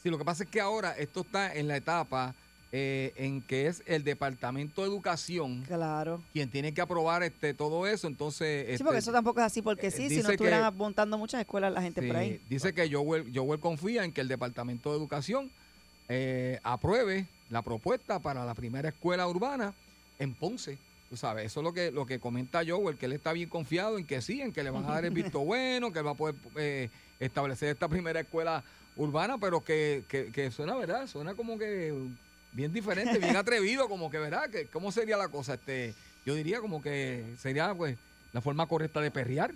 Sí, lo que pasa es que ahora esto está en la etapa eh, en que es el Departamento de Educación Claro. quien tiene que aprobar este todo eso. Entonces, Sí, este, porque eso tampoco es así, porque eh, sí, si dice no estuvieran montando muchas escuelas la gente sí, por ahí. dice que Joel, Joel confía en que el Departamento de Educación eh, apruebe la propuesta para la primera escuela urbana en Ponce. Tú sabes, eso es lo que, lo que comenta Joel, que él está bien confiado en que sí, en que le van a dar el visto bueno, que él va a poder eh, establecer esta primera escuela urbana, pero que, que, que suena, ¿verdad? Suena como que bien diferente, bien atrevido, como que, ¿verdad? Que, ¿Cómo sería la cosa? este Yo diría como que sería, pues, la forma correcta de perrear.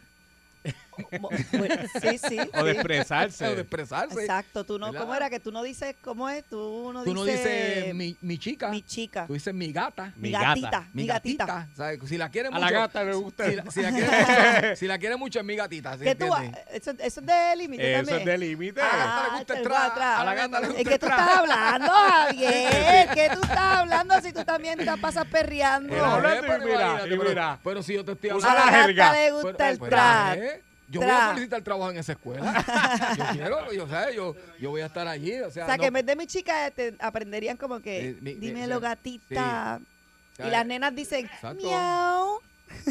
Bueno, sí, sí. O de expresarse. O de expresarse. Exacto, tú no, ¿verdad? ¿cómo era? Que tú no dices, ¿cómo es? Tú no Tú no dices mi, mi chica, mi chica, tú dices mi gata. mi mi gatita, mi gatita. Si la quiere A mucho. la gata le gusta. Si la, si la quiere mucho, si la quiere mucho es mi gatita. ¿sí Que tú, eso, eso es de límite Eso también. es de límite. A la gata le gusta Ah, el te tra- atrás. a la gata le ¿Es gusta que el tú estás hablando, Javier? ¿Qué tú estás hablando si tú también te pasas perreando? Hablando y pero mira, imagínate, y pero- mira. Pero si yo te estoy Usa a hablando. la gata le gusta Pero- el pero, tra. ¿eh? Yo voy a solicitar trabajo en esa escuela. Yo quiero, yo, sé, yo, yo voy a estar allí. O sea, O sea, no- que en vez de mi chica te aprenderían como que, Eh, mi- mi- dímelo o sea, gatita. sí. Y las nenas dicen, Exacto. miau.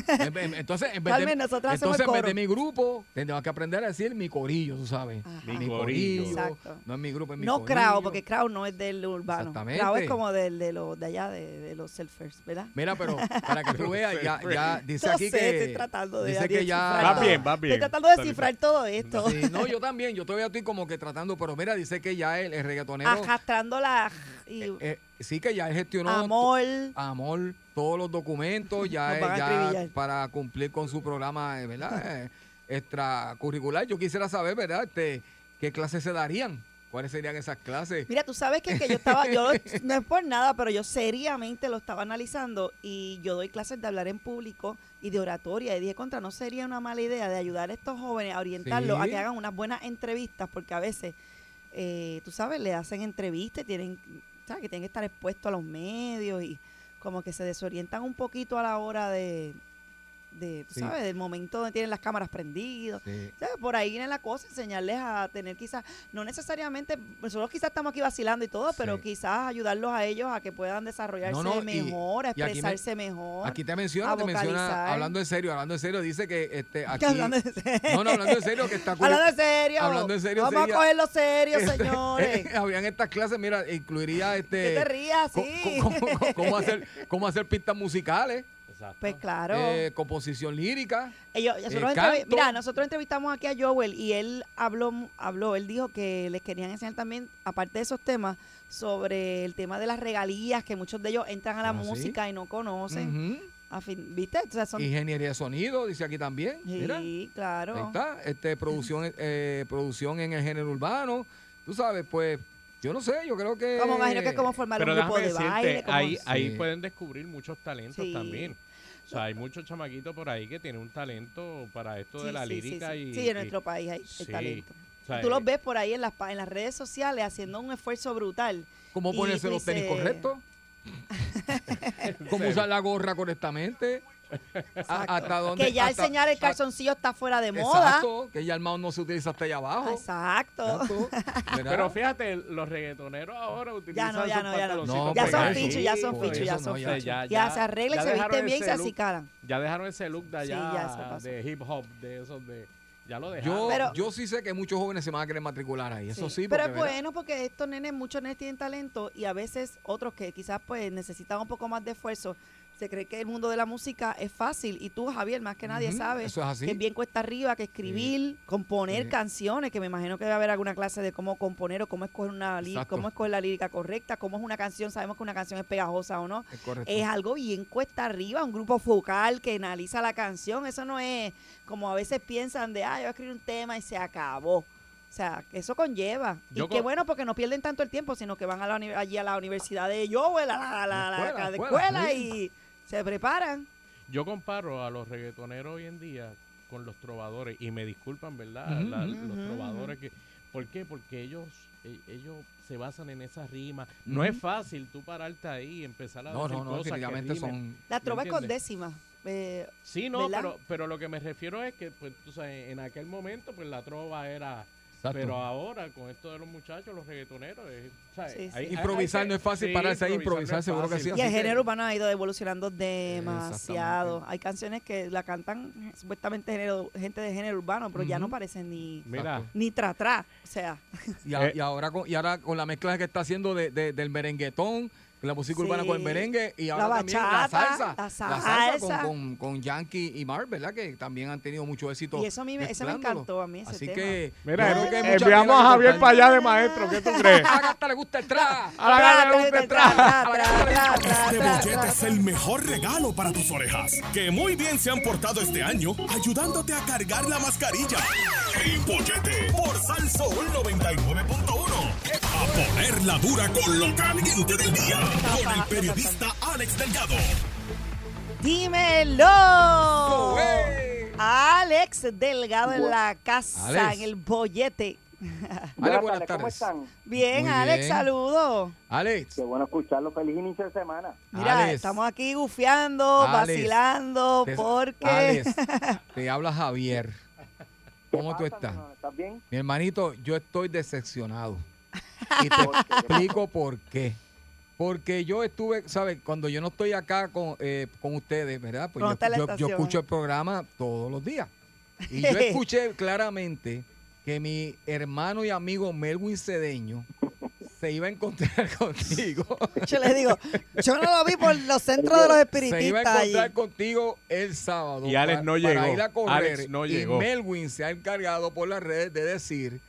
En- en- Entonces, en vez de, entonces, en vez de mi grupo, tendremos que aprender a decir mi corillo, tú sabes. Ajá. Mi corillo. Exacto. No es mi grupo, es mi No corillo. Crowd, porque Crowd no es del urbano. Exactamente. Crowd es como del, de, los de allá, de, de los surfers, ¿verdad? Mira, pero para que tú veas, ya, ya dice No aquí sé, que. estoy tratando de dice que ya. Va bien, va bien. Estoy tratando de descifrar todo esto. Sí, no, yo también, yo todavía estoy como que tratando, pero mira, dice que ya el, el reggaetonero. Arrastrando la... Y, eh, eh, sí, que ya él gestionó. amor. Amor, todos los documentos, ya, para cumplir con su programa, eh, ¿verdad? Eh, extracurricular. Yo quisiera saber, ¿verdad? Este, ¿Qué clases se darían? ¿Cuáles serían esas clases? Mira, tú sabes que, que yo estaba, yo no es por nada, pero yo seriamente lo estaba analizando y yo doy clases de hablar en público y de oratoria y dije, contra, no sería una mala idea de ayudar a estos jóvenes a orientarlos a que hagan unas buenas entrevistas, porque a veces, eh, tú sabes, le hacen entrevistas, y tienen, ¿sabes? que tienen que estar expuestos a los medios y como que se desorientan un poquito a la hora de, de Sí. sabes, del momento donde tienen las cámaras prendidas. Sí. Sea, por ahí viene la cosa, enseñarles a tener quizás, no necesariamente, nosotros quizás estamos aquí vacilando y todo, pero quizás ayudarlos a ellos a que puedan desarrollarse No, no, y- mejor, a y aquí me- expresarse mejor. Aquí te menciona, te menciona, hablando en serio, hablando en serio, dice que este, aquí. Hablando de serio. No, no, hablando en serio, que está. Hablando en serio. Hablando en serio, Vamos sería- a cogerlo serio, Este, señores. habrían estas clases, mira, incluiría este. que te rías, co- sí. co- cómo, cómo- cómo hacer, cómo hacer pistas musicales. Pues claro. eh, composición lírica. Ellos- eh, nosotros canto. mira, nosotros entrevistamos aquí a Joel y él habló, habló, él dijo que les querían enseñar también, aparte de esos temas, sobre el tema de las regalías, que muchos de ellos entran a la Ah, ¿sí? música y no conocen. Ujú. A fin- ¿Viste? O sea, son, Ingeniería de sonido, dice aquí también. Mira. sí, claro. Ahí está, este, producción, eh, producción en el género urbano. Tú sabes, pues, yo no sé, yo creo que... Como imagino que es como formar Pero un grupo de decirte, baile. como- ahí, ahí pueden descubrir muchos talentos Sí. también. O sea, hay muchos chamaquitos por ahí que tienen un talento para esto de la sí, sí, lírica sí. y... Sí, en nuestro país hay, hay talento. O sea, Tú los eh, ves por ahí en las, pa- en las redes sociales haciendo un esfuerzo brutal. ¿Cómo ponerse los tenis correctos? ¿Cómo usar la gorra correctamente? ¿Hasta dónde? Que ya hasta- enseñar el calzoncillo está fuera de moda. Exacto, que ya el mouse no se utiliza hasta allá abajo. Exacto. Pero fíjate, los reggaetoneros ahora utilizan no, ya no, ya no. Ya son pegados. fichos, ya son Sí, fichos, ya son fichos. ya- Ya se arreglan, ya se visten bien y se acicalan. Ya dejaron ese look de Sí, allá, ya de hip hop, de esos de... Ya lo yo, dejaron. Pero- yo sí sé que muchos jóvenes se van a querer matricular ahí, eso sí. Pero es ¿verdad? bueno porque estos nenes, muchos nenes tienen talento y a veces otros que quizás pues necesitan un poco más de esfuerzo. Se cree que el mundo de la música es fácil y tú, Javier, más que nadie Ujú, sabes eso es así. que es bien cuesta arriba, que escribir, componer Sí. canciones, que me imagino que debe haber alguna clase de cómo componer o cómo escoger una Exacto. cómo escoger la lírica correcta, cómo es una canción, sabemos que una canción es pegajosa o no. Es algo bien cuesta arriba, un grupo focal que analiza la canción. Eso no es como a veces piensan de, ah, yo voy a escribir un tema y se acabó. O sea, eso conlleva. Yo y qué bueno porque no pierden tanto el tiempo, sino que van a la, allí a la universidad de Joel, a la, a la- escuela, y se preparan. Yo comparo a los reggaetoneros hoy en día con los trovadores y me disculpan, ¿verdad? La- los trovadores que ¿Por qué? Porque ellos e- ellos se basan en esas rimas. No es fácil tú pararte ahí y empezar a No, decir no, no, cosas que son... La ¿Me trova es con entiendes? décima. eh, Sí, no, ¿verdad? pero, pero lo que me refiero es que, pues, tú sabes, en aquel momento, pues la trova era. Exacto. Pero ahora, con esto de los muchachos, los reggaetoneros, es, ¿sabes? Sí, sí. Hay- hay- Improvisar hay no es fácil, sí, pararse ahí, improvisar improvisar, no es seguro que sí. y el género urbano ha ido evolucionando demasiado. Hay canciones que la cantan eh, supuestamente género- gente de género urbano, pero ya no parecen ni, Mira, ni tra tra. O sea, Y, a- Eh. y ahora con, y ahora con la mezcla que está haciendo de, de- del merenguetón, la música urbana con el merengue y La ahora también la salsa. la salsa salsa. con, con, con Yankee y Marv, ¿verdad? Que también han tenido mucho éxito. y eso a mí me, eso me encantó a mí ese Así tema. que. mira, creo que hay eh, enviamos tela a Javier para allá de maestro, ¿qué tú crees? A la gata le gusta el tra. A la gata le gusta el Tra, Este bollete es el mejor regalo para tus orejas, que muy bien se han portado este año, ayudándote a cargar la mascarilla. El bollete por Salsoul 99.1. A ponerla dura con lo caliente del día. Con el periodista Alex Delgado. ¡Dímelo! Alex Delgado en la casa, Alex. en el bollete. Ale, buenas ¿Cómo tardes. están? Bien, Muy Alex, bien. saludos. Alex. Qué bueno escucharlo. Feliz inicio de semana. Mira, Alex. estamos aquí gufiando, Alex, vacilando, te- porque... Alex, te habla Javier. ¿Cómo tú ¿Qué pasa, estás? ¿Estás bien? Mi hermanito, yo estoy decepcionado. Y te explico por qué. Porque yo estuve, ¿sabes? Cuando yo no estoy acá con, eh, con ustedes, ¿verdad? Pues yo, yo- escucho el programa todos los días. Y yo escuché claramente que mi hermano y amigo Melwin Cedeño se iba a encontrar contigo. Yo le digo, yo no lo vi por los centros de los Se iba a espiritistas allí. encontrar contigo el sábado. Y Alex no Para llegó. ir a correr. Alex no y llegó. Melwin se ha encargado por las redes de decir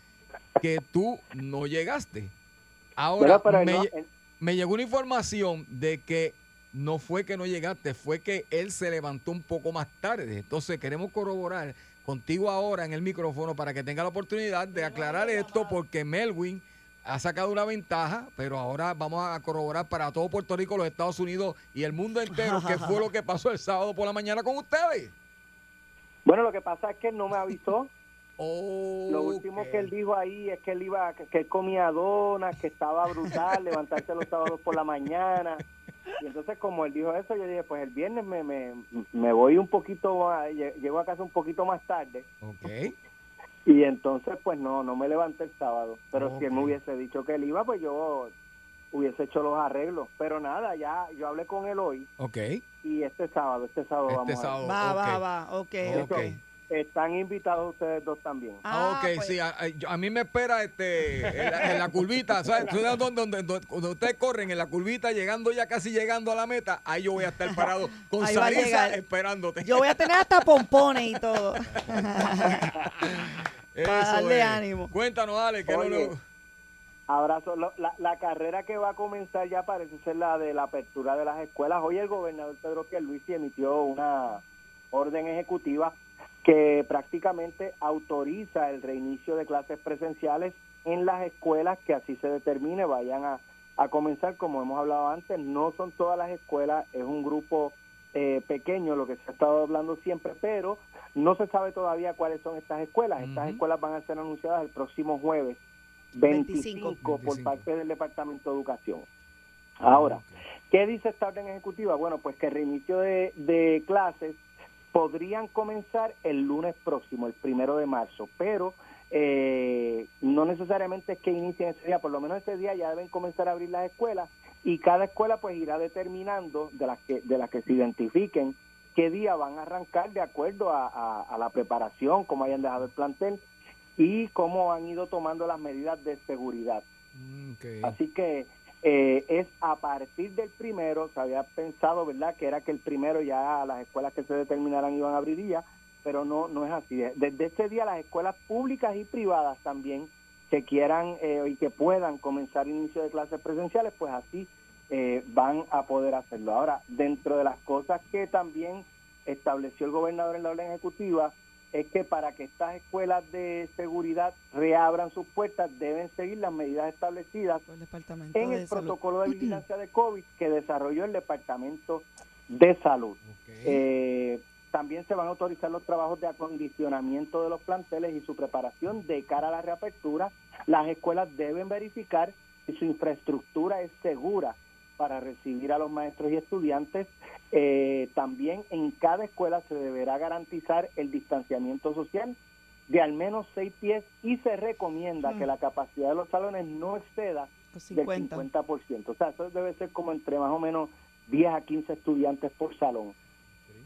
que tú no llegaste. Ahora, me, no, me llegó una información de que no fue que no llegaste, fue que él se levantó un poco más tarde. Entonces queremos corroborar contigo ahora en el micrófono para que tenga la oportunidad de aclarar esto porque Melwin ha sacado una ventaja, pero ahora vamos a corroborar para todo Puerto Rico, los Estados Unidos y el mundo entero qué fue lo que pasó el sábado por la mañana con ustedes. Bueno, lo que pasa es que él no me avisó. Oh, Lo último que él dijo ahí es que él iba, que, que él comía donas, que estaba brutal, levantarse los sábados por la mañana. Y entonces como él dijo eso, yo dije, pues el viernes me, me, me voy un poquito, más- lle- llego a casa un poquito más tarde. Ok. Y entonces pues no, no me levanté el sábado. Pero si él me hubiese dicho que él iba, pues yo hubiese hecho los arreglos. Pero nada, ya yo hablé con él hoy Ok. y este sábado, este sábado Este vamos a ir. sábado. Va, va, va, ok, Ok. ok. Están invitados ustedes dos también. Ah, ok, sí, a, a- mí me espera este en la, en la curvita, ¿sabes? ¿Tú sabes dónde, dónde- dónde- cuando ustedes corren en la curvita, llegando ya casi llegando a la meta, ahí yo voy a estar parado con Sarisa esperándote. Yo voy a tener hasta pompones y todo. Eso darle es. ánimo. Cuéntanos, Ale, ¿qué es lo? Abrazo. Lo- La, la carrera que va a comenzar ya parece ser la de la apertura de las escuelas. Hoy el gobernador Pedro Pierluisi emitió una orden ejecutiva que prácticamente autoriza el reinicio de clases presenciales en las escuelas que así se determine vayan a, a comenzar. Como hemos hablado antes, no son todas las escuelas, es un grupo eh, pequeño, lo que se ha estado hablando siempre, pero no se sabe todavía cuáles son estas escuelas. Estas escuelas van a ser anunciadas el próximo jueves 25, por parte del Departamento de Educación. Ahora, ¿qué dice esta orden ejecutiva? Bueno, pues que el reinicio de, de clases podrían comenzar el lunes próximo, el primero de marzo, pero eh, no necesariamente es que inicien ese día, por lo menos ese día ya deben comenzar a abrir las escuelas y cada escuela pues irá determinando de las que de las que se identifiquen qué día van a arrancar de acuerdo a, a- a la preparación, cómo hayan dejado el plantel y cómo han ido tomando las medidas de seguridad. Así que eh, es a partir del primero, se había pensado, ¿verdad?, que era que el primero ya las escuelas que se determinaran iban a abrir día, pero no, no es así. Desde ese día las escuelas públicas y privadas también que quieran eh, y que puedan comenzar inicio de clases presenciales, pues así eh, van a poder hacerlo. Ahora, dentro de las cosas que también estableció el gobernador en la orden ejecutiva, es que para que estas escuelas de seguridad reabran sus puertas deben seguir las medidas establecidas en de el Salud. protocolo de vigilancia de COVID que desarrolló el Departamento de Salud. Eh, también se van a autorizar los trabajos de acondicionamiento de los planteles y su preparación de cara a la reapertura. Las escuelas deben verificar si su infraestructura es segura para recibir a los maestros y estudiantes. Eh, también en cada escuela se deberá garantizar el distanciamiento social de al menos seis pies y se recomienda Mm. que la capacidad de los salones no exceda Los del 50. 50%. O sea, eso debe ser como entre más o menos 10 a 15 estudiantes por salón.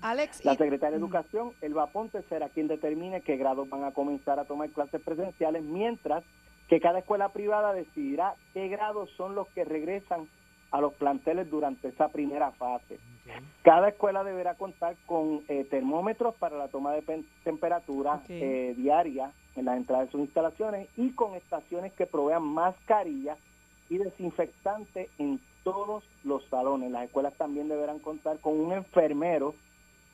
Alex, La y- Secretaria de Educación, Elba Ponte, será quien determine qué grados van a comenzar a tomar clases presenciales, mientras que cada escuela privada decidirá qué grados son los que regresan a los planteles durante esa primera fase. Cada escuela deberá contar con eh, termómetros para la toma de temperatura eh, diaria en las entradas de sus instalaciones y con estaciones que provean mascarillas y desinfectante en todos los salones. Las escuelas también deberán contar con un enfermero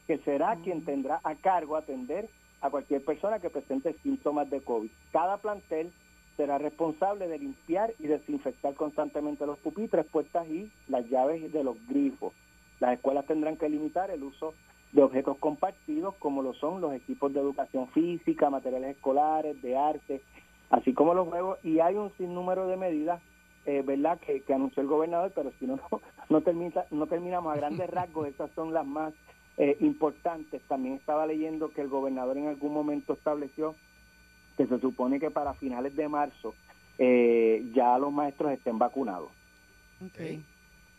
que será quien tendrá a cargo atender a cualquier persona que presente síntomas de COVID. Cada plantel será responsable de limpiar y desinfectar constantemente los pupitres, puertas y las llaves de los grifos. Las escuelas tendrán que limitar el uso de objetos compartidos como lo son los equipos de educación física, materiales escolares, de arte, así como los juegos. Y hay un sinnúmero de medidas eh, verdad que, que anunció el gobernador pero si no no, no termina no terminamos. A grandes rasgos esas son las más eh, importantes. También estaba leyendo que el gobernador en algún momento estableció que se supone que para finales de marzo eh, ya los maestros estén vacunados Ok.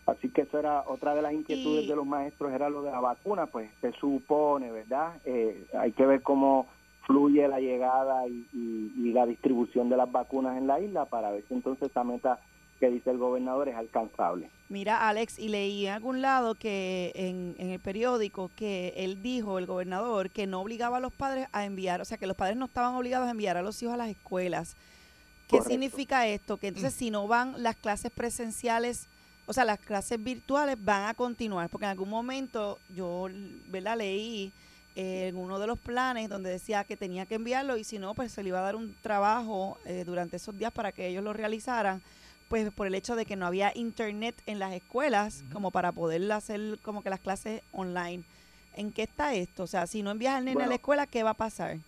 Así que eso era otra de las inquietudes Y- de los maestros, era lo de la vacuna, pues se supone, ¿verdad? Eh, hay que ver cómo fluye la llegada y, y- y la distribución de las vacunas en la isla para ver si entonces esa meta que dice el gobernador es alcanzable. Mira, Alex, y leí en algún lado que en, en el periódico que él dijo, el gobernador, que no obligaba a los padres a enviar, o sea, que los padres no estaban obligados a enviar a los hijos a las escuelas. ¿Qué Correcto. significa esto? Que entonces si no van las clases presenciales, o sea, las clases virtuales van a continuar, porque en algún momento yo, ¿verdad? Leí eh, en uno de los planes donde decía que tenía que enviarlo y si no, pues se le iba a dar un trabajo eh, durante esos días para que ellos lo realizaran pues por el hecho de que no había internet en las escuelas como para poder hacer como que las clases online. ¿En qué está esto? O sea, si no envías al nene a la escuela, ¿qué va a pasar?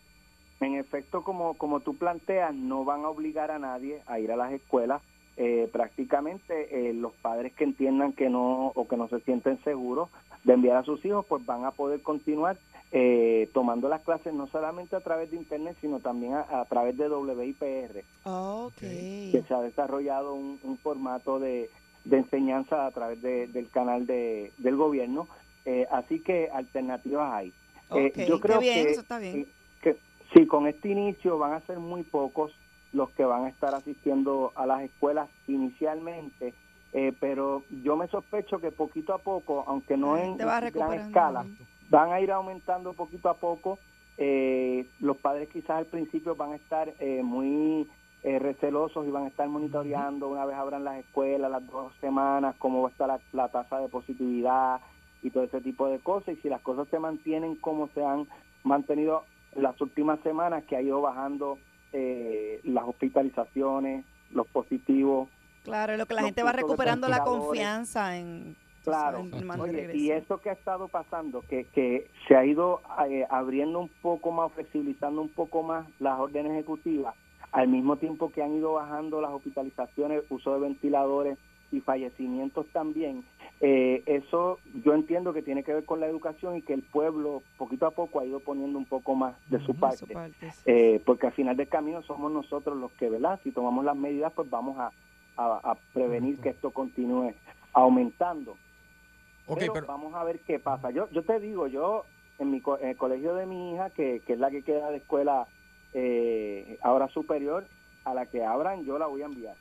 En efecto, como, como tú planteas, no van a obligar a nadie a ir a las escuelas. Eh, prácticamente eh, los padres que entiendan que no o que no se sienten seguros de enviar a sus hijos, pues van a poder continuar eh, tomando las clases no solamente a través de internet, sino también a, a través de WIPR, Ok. que se ha desarrollado un, un formato de, de enseñanza a través de- del canal de, del gobierno. Eh, así que alternativas hay. Eh, yo creo bien, que eso está bien. eh, Sí, con este inicio van a ser muy pocos los que van a estar asistiendo a las escuelas inicialmente, eh, pero yo me sospecho que poquito a poco, aunque no en gran escala, van a ir aumentando poquito a poco. Eh, los padres quizás al principio van a estar eh, muy eh, recelosos y van a estar monitoreando una vez abran las escuelas, las dos semanas, cómo va a estar la, la tasa de positividad y todo ese tipo de cosas. Y si las cosas se mantienen como se han mantenido las últimas semanas, que ha ido bajando eh, las hospitalizaciones, los positivos. Claro, lo que la gente va recuperando la confianza en... Claro, en Oye, y eso que ha estado pasando, que, que se ha ido eh, abriendo un poco más, flexibilizando un poco más las órdenes ejecutivas, al mismo tiempo que han ido bajando las hospitalizaciones, uso de ventiladores y fallecimientos también, eh, eso yo entiendo que tiene que ver con la educación y que el pueblo poquito a poco ha ido poniendo un poco más de su parte, Eh, porque al final del camino somos nosotros los que, ¿verdad? Si tomamos las medidas, pues vamos a, a- a prevenir que esto continúe aumentando. Pero, pero- vamos a ver qué pasa. Yo yo te digo, yo en mi co- en el colegio de mi hija, que, que es la que queda de escuela eh, ahora superior, a la que abran, yo la voy a enviar.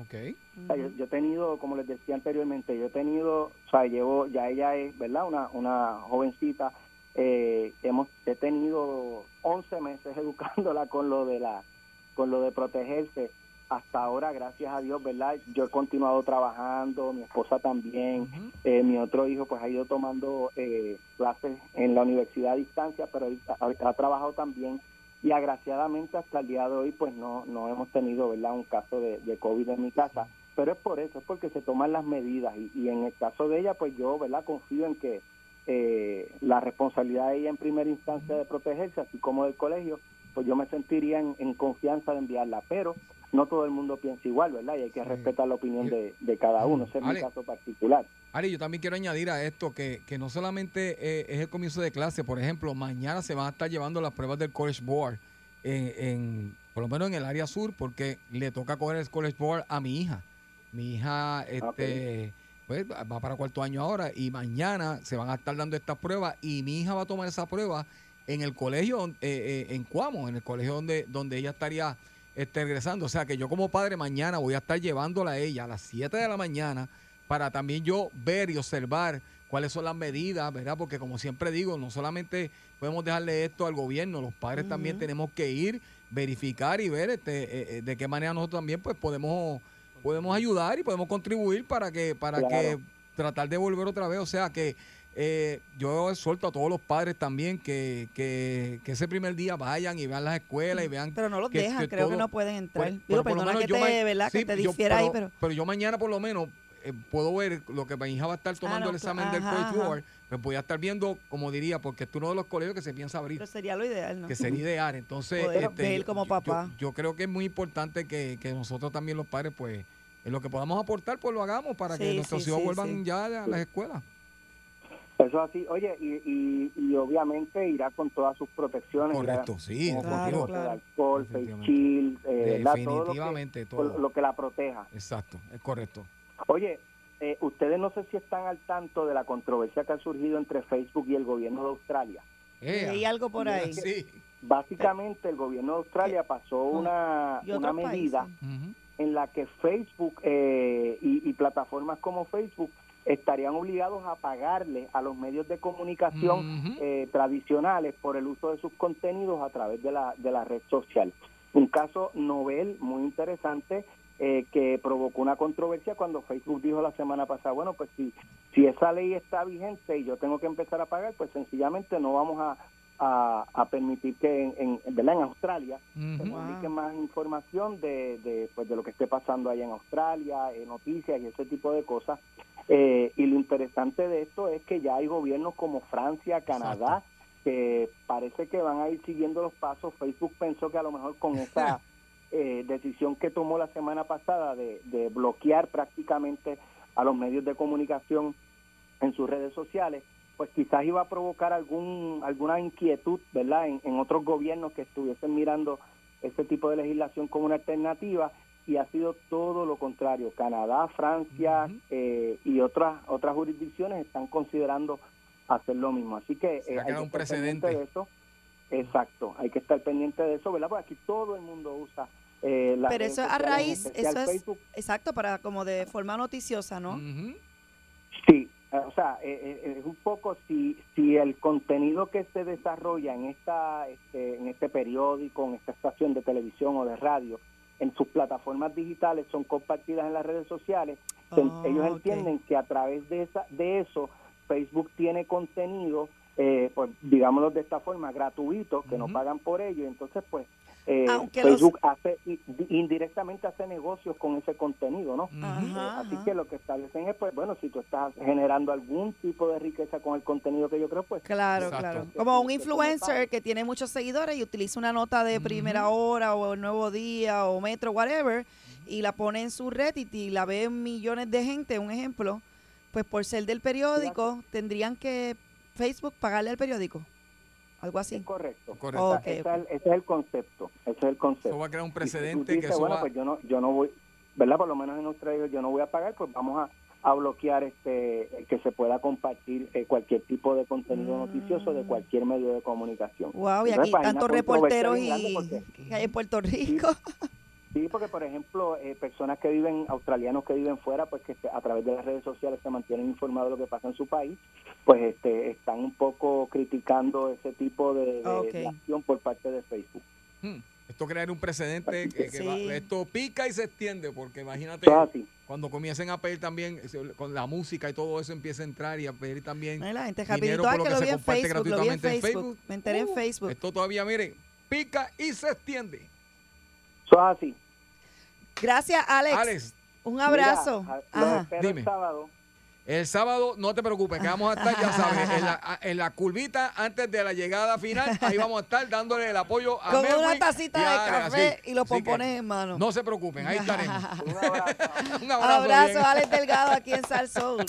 Ok. O sea, yo, yo he tenido, como les decía anteriormente, yo he tenido, o sea, llevo, ya ella es, ¿verdad? Una, una jovencita, eh, hemos, he tenido 11 meses educándola con lo de la, con lo de protegerse. Hasta ahora, gracias a Dios, ¿verdad? Yo he continuado trabajando, mi esposa también, eh, mi otro hijo pues ha ido tomando eh, clases en la universidad a distancia, pero él ha, ha trabajado también y agraciadamente hasta el día de hoy pues no no hemos tenido verdad un caso de, COVID en mi casa. Pero es por eso es porque se toman las medidas y, y en el caso de ella pues yo verdad confío en que eh, la responsabilidad de ella en primera instancia de protegerse así como del colegio pues yo me sentiría en, en confianza de enviarla. Pero no todo el mundo piensa igual verdad y hay que respetar la opinión de, de cada uno ese es mi Ale. caso particular. Ari, yo también quiero añadir a esto que, que no solamente eh, es el comienzo de clase, por ejemplo, mañana se van a estar llevando las pruebas del College Board, en, en- por lo menos en el área sur, porque le toca coger el College Board a mi hija. Mi hija este, pues, va para cuarto año ahora y mañana se van a estar dando estas pruebas y mi hija va a tomar esa prueba en el colegio, eh, eh, en Cuamo, en el colegio donde, donde ella estaría este, regresando. O sea que yo como padre mañana voy a estar llevándola a ella a las 7 de la mañana para también yo ver y observar cuáles son las medidas, ¿verdad? Porque como siempre digo, no solamente podemos dejarle esto al gobierno, los padres también tenemos que ir, verificar y ver este, eh, eh, de qué manera nosotros también pues podemos podemos ayudar y podemos contribuir para que para Claro. que tratar de volver otra vez, o sea que eh, yo exhorto a todos los padres también que, que, que ese primer día vayan y vean las escuelas y vean Pero no los que- dejan, que creo que no pueden entrar. Digo, pero por lo menos que yo te, ma- ¿verdad? sí, que te yo- difiera ahí, pero... yo mañana por lo menos eh, puedo ver lo que mi hija va a estar tomando no, el examen del College. Board, pues voy a estar viendo, como diría, porque es uno de los colegios que se piensa abrir, Pero sería lo ideal, ¿no? que sería ideal. Entonces, Poder este, ver yo- como papá. Yo, creo que es muy importante que, que nosotros también los padres, pues, en lo que podamos aportar, pues lo hagamos para que nuestros sí, hijos sí, vuelvan ya a las escuelas. Eso así, oye, y, y, y obviamente irá con todas sus protecciones. Correcto, irá sí, bote de alcohol, face shield, eh. Todo lo que- Definitivamente, todo. Lo que la proteja. Exacto, es correcto. Oye, eh, ustedes no sé si están al tanto de la controversia que ha surgido entre Facebook y el gobierno de Australia. Leí algo por ahí. Sí. Básicamente el gobierno de Australia pasó una, una medida en la que Facebook eh, y, y plataformas como Facebook estarían obligados a pagarle a los medios de comunicación eh, tradicionales por el uso de sus contenidos a través de la, de la red social. Un caso novel muy interesante eh, que provocó una controversia cuando Facebook dijo la semana pasada, bueno, pues si, si esa ley está vigente y yo tengo que empezar a pagar, pues sencillamente no vamos a, a, a permitir que en, en, ¿verdad? en Australia se publique más información de, de, pues, de lo que esté pasando allá en Australia, eh, noticias y ese tipo de cosas. Eh, y lo interesante de esto es que ya hay gobiernos como Francia, Canadá, que parece que van a ir siguiendo los pasos. Facebook pensó que a lo mejor con esa eh, decisión que tomó la semana pasada de, de bloquear prácticamente a los medios de comunicación en sus redes sociales, pues quizás iba a provocar algún alguna inquietud, ¿verdad?, en, en otros gobiernos que estuviesen mirando este tipo de legislación como una alternativa y ha sido todo lo contrario. Canadá, Francia eh, y otras otras jurisdicciones están considerando hacer lo mismo. Así que Se eh, ha hay que un estar pendiente precedente. de eso. Exacto, hay que estar pendiente de eso, ¿verdad? Porque aquí todo el mundo usa eh, las Pero eso a sociales, en raíz, eso es, Facebook. exacto, para como de forma noticiosa, ¿no? Sí, o sea, eh, eh, es un poco si si el contenido que se desarrolla en esta este, en este periódico, en esta estación de televisión o de radio, en sus plataformas digitales son compartidas en las redes sociales, Oh, ellos entienden que a través de esa de eso Facebook tiene contenido, eh, pues digámoslo de esta forma, gratuito, que no pagan por ello, entonces pues eh, los- Facebook hace indirectamente hace negocios con ese contenido, ¿no? Ajá, Así ajá. que lo que establecen es, pues, bueno, si tú estás generando algún tipo de riqueza con el contenido que yo creo, pues... Claro, Exacto. claro. Como un influencer que tiene muchos seguidores y utiliza una nota de primera hora o el nuevo día o metro, whatever, y la pone en su red y, y la ven millones de gente, un ejemplo, pues por ser del periódico, tendrían que Facebook pagarle al periódico. Algo así. Correcto. Es el- ese es el concepto. Ese es el concepto. Eso va a crear un si precedente que bueno, va- pues yo no, yo no voy, ¿verdad? Por lo menos en Australia yo no voy a pagar, pues vamos a, a bloquear este que se pueda compartir eh, cualquier tipo de contenido noticioso de cualquier medio de comunicación. Wow, y aquí tantos reporteros y que hay en Puerto Rico. Sí, porque por ejemplo, eh, personas que viven, australianos que viven fuera, pues que a través de las redes sociales se mantienen informados de lo que pasa en su país, pues este están un poco criticando ese tipo de, de- acción por parte de Facebook. Hmm. Esto crear un precedente que, que va- Sí. esto pica y se extiende, porque imagínate así. cuando comiencen a pedir también se- con la música y todo eso empieza a entrar y a pedir también Ay, la gente dinero por ay, lo que que lo se comparte Facebook, en gratuitamente en Facebook. Facebook. Me enteré en Uh, Facebook. Esto todavía, miren, pica y se extiende. Eso es así. Gracias, Alex. Alex. Un abrazo. Mira, Ajá. Dime. el sábado. El sábado, no te preocupes, que vamos a estar, ya sabes, en la, en la curvita antes de la llegada final. Ahí vamos a estar dándole el apoyo a Con una tacita de café así. y los pompones en mano. No se preocupen, ahí estaremos. Un Abrazo, bien. Alex Delgado, aquí en Sal Soul.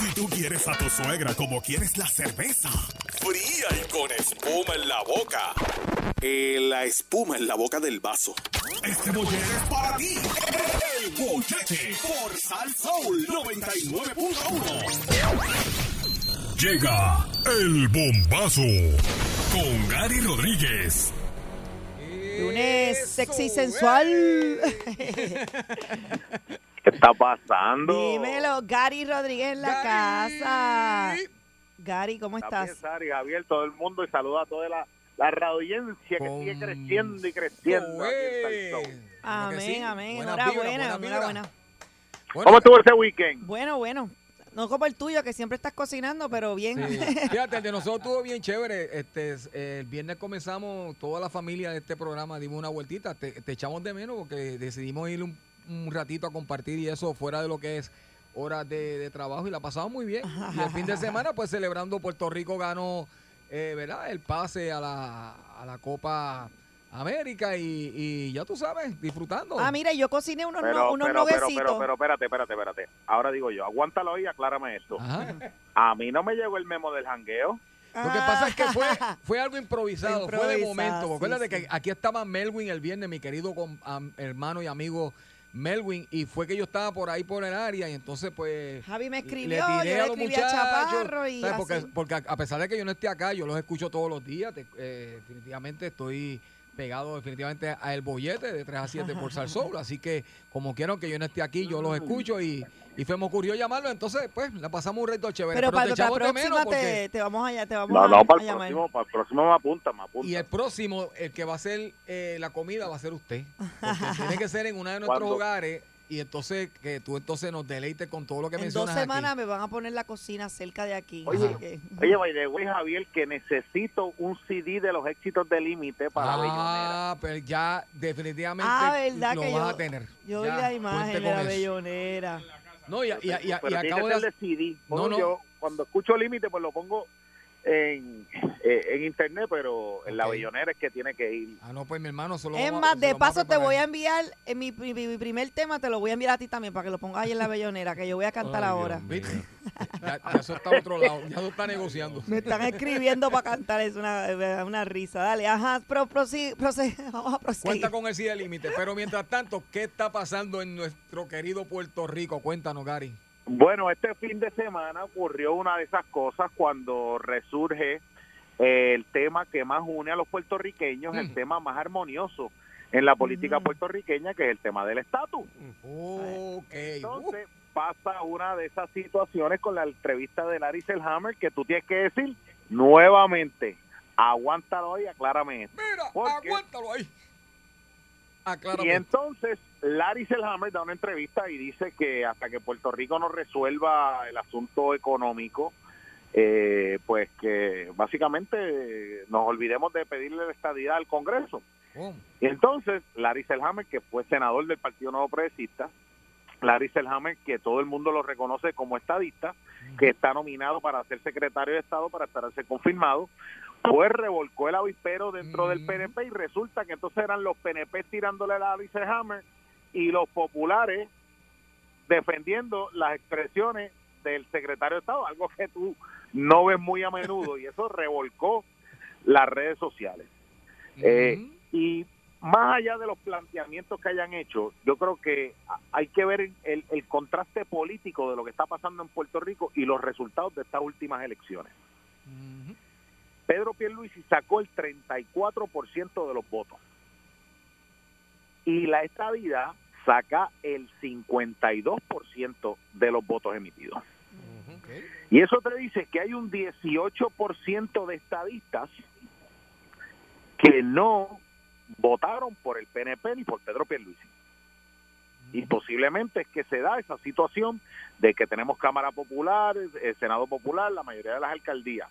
Si tú quieres a tu suegra como quieres la cerveza, fría y con espuma en la boca. Eh, la espuma en la boca del vaso. Este bollete es para ti. El bollete por Sal Soul 99.1. Llega el bombazo con Gary Rodríguez. Lunes sexy y sensual. ¿Qué está pasando? Dímelo, Gary Rodríguez en la casa. Gary, ¿cómo Está estás? bien, Sari, Javier, todo el mundo y saluda a toda la, la radioaudiencia que sigue creciendo y creciendo. Amén, amén. Buena Enhorabuena, enhorabuena. ¿Cómo estuvo ese weekend? Bueno, bueno. No como el tuyo, que siempre estás cocinando, pero bien. Sí. Fíjate, el de nosotros estuvo bien chévere. Este, eh, el viernes comenzamos, toda la familia de este programa dimos una vueltita. Te, te echamos de menos porque decidimos ir un, un ratito a compartir y eso fuera de lo que es horas de, de trabajo y la pasamos muy bien. Y el fin de semana, pues celebrando, Puerto Rico ganó, eh, ¿verdad? El pase a la, a la Copa América y, y ya tú sabes, disfrutando. Ah, mira, yo cociné unos, Pero, no- unos pero, pero, pero, pero, espérate, espérate, espérate. Ahora digo yo, aguántalo ahí, aclárame esto. A mí no me llegó el memo del jangueo. Lo que pasa es que fue, fue algo improvisado, fue de momento. sí, Acuérdate sí. que aquí estaba Melwin el viernes, mi querido hermano y amigo Melwin, y fue que yo estaba por ahí por el área, y entonces pues Javi me le escribió, yo tiré le a los escribí a muchachos. Chaparro y. Porque, así. porque a a pesar de que yo no esté acá, yo los escucho todos los días, te- eh, definitivamente estoy pegado definitivamente a El Bollete de 3 a 7 por Salsoul, así que como quiero que yo no esté aquí, yo los escucho y, y se me ocurrió llamarlo, entonces pues la pasamos un reto chévere, Pero, pero, para la próxima menos te, porque... te vamos a, te vamos No, a, no, para el llamar. próximo, para el próximo me apunta, me apunta. Y el próximo, el que va a hacer eh, la comida va a ser usted. Porque tiene que ser en uno de nuestros ¿Cuándo? hogares y entonces que tú entonces nos deleites con todo lo que En dos mencionas semanas aquí. me van a poner la cocina cerca de aquí. Oye, así que- Oye, by the way, Javier, que necesito un CD de los éxitos de Límite para Bellonera. Ah, pero ya definitivamente Ah, verdad lo que vas yo, a tener. yo vi la imagen de la eso. bellonera. No, y, y, y- y acabo de... ser de CD. No, no. Yo cuando escucho Límite, pues lo pongo en, eh, en internet, pero en la. Bellonera es que tiene que ir. Ah, no, pues mi hermano, solo Es más, de paso te voy a enviar, en mi, mi- mi primer tema te lo voy a enviar a ti también para que lo pongas ahí en la bellonera, que yo voy a cantar ahora. ¿Viste? Ya, ya eso está a otro lado, ya eso está negociando. Me están escribiendo para cantar, es una, una risa. Dale, ajá, pro, prosi- prosi- vamos a proseguir. Cuenta con el sí de límite. Pero mientras tanto, ¿qué está pasando en nuestro querido Puerto Rico? Cuéntanos, Gary. Bueno, este fin de semana ocurrió una de esas cosas cuando resurge eh, el tema que más une a los puertorriqueños, el tema más armonioso en la política puertorriqueña, que es el tema del estatus. Entonces pasa una de esas situaciones con la entrevista de Larry Selhammer que tú tienes que decir nuevamente, aguántalo ahí, aclárame esto. Mira, aguántalo ahí. Aclárame. Y entonces Larry Selhammer da una entrevista y dice que hasta que Puerto Rico no resuelva el asunto económico, eh, pues que básicamente nos olvidemos de pedirle la estadidad al Congreso. Y entonces Larry Selhammer, que fue senador del Partido Nuevo Progresista, Larry Selhammer, que todo el mundo lo reconoce como estadista, que está nominado para ser secretario de Estado para esperarse confirmado, pues revolcó el avispero dentro del PNP y resulta que entonces eran los PNP tirándole a Larry Selhammer y los populares defendiendo las expresiones del secretario de Estado, algo que tú no ves muy a menudo y eso revolcó las redes sociales. Eh, y más allá de los planteamientos que hayan hecho, yo creo que hay que ver el, el contraste político de lo que está pasando en Puerto Rico y los resultados de estas últimas elecciones. Pedro Pierluisi sacó el 34% de los votos y la estadidad saca el 52% de los votos emitidos. Y eso te dice que hay un 18% de estadistas que no votaron por el PNP ni por Pedro Pierluisi. Y posiblemente es que se da esa situación de que tenemos Cámara Popular, el Senado Popular, la mayoría de las alcaldías.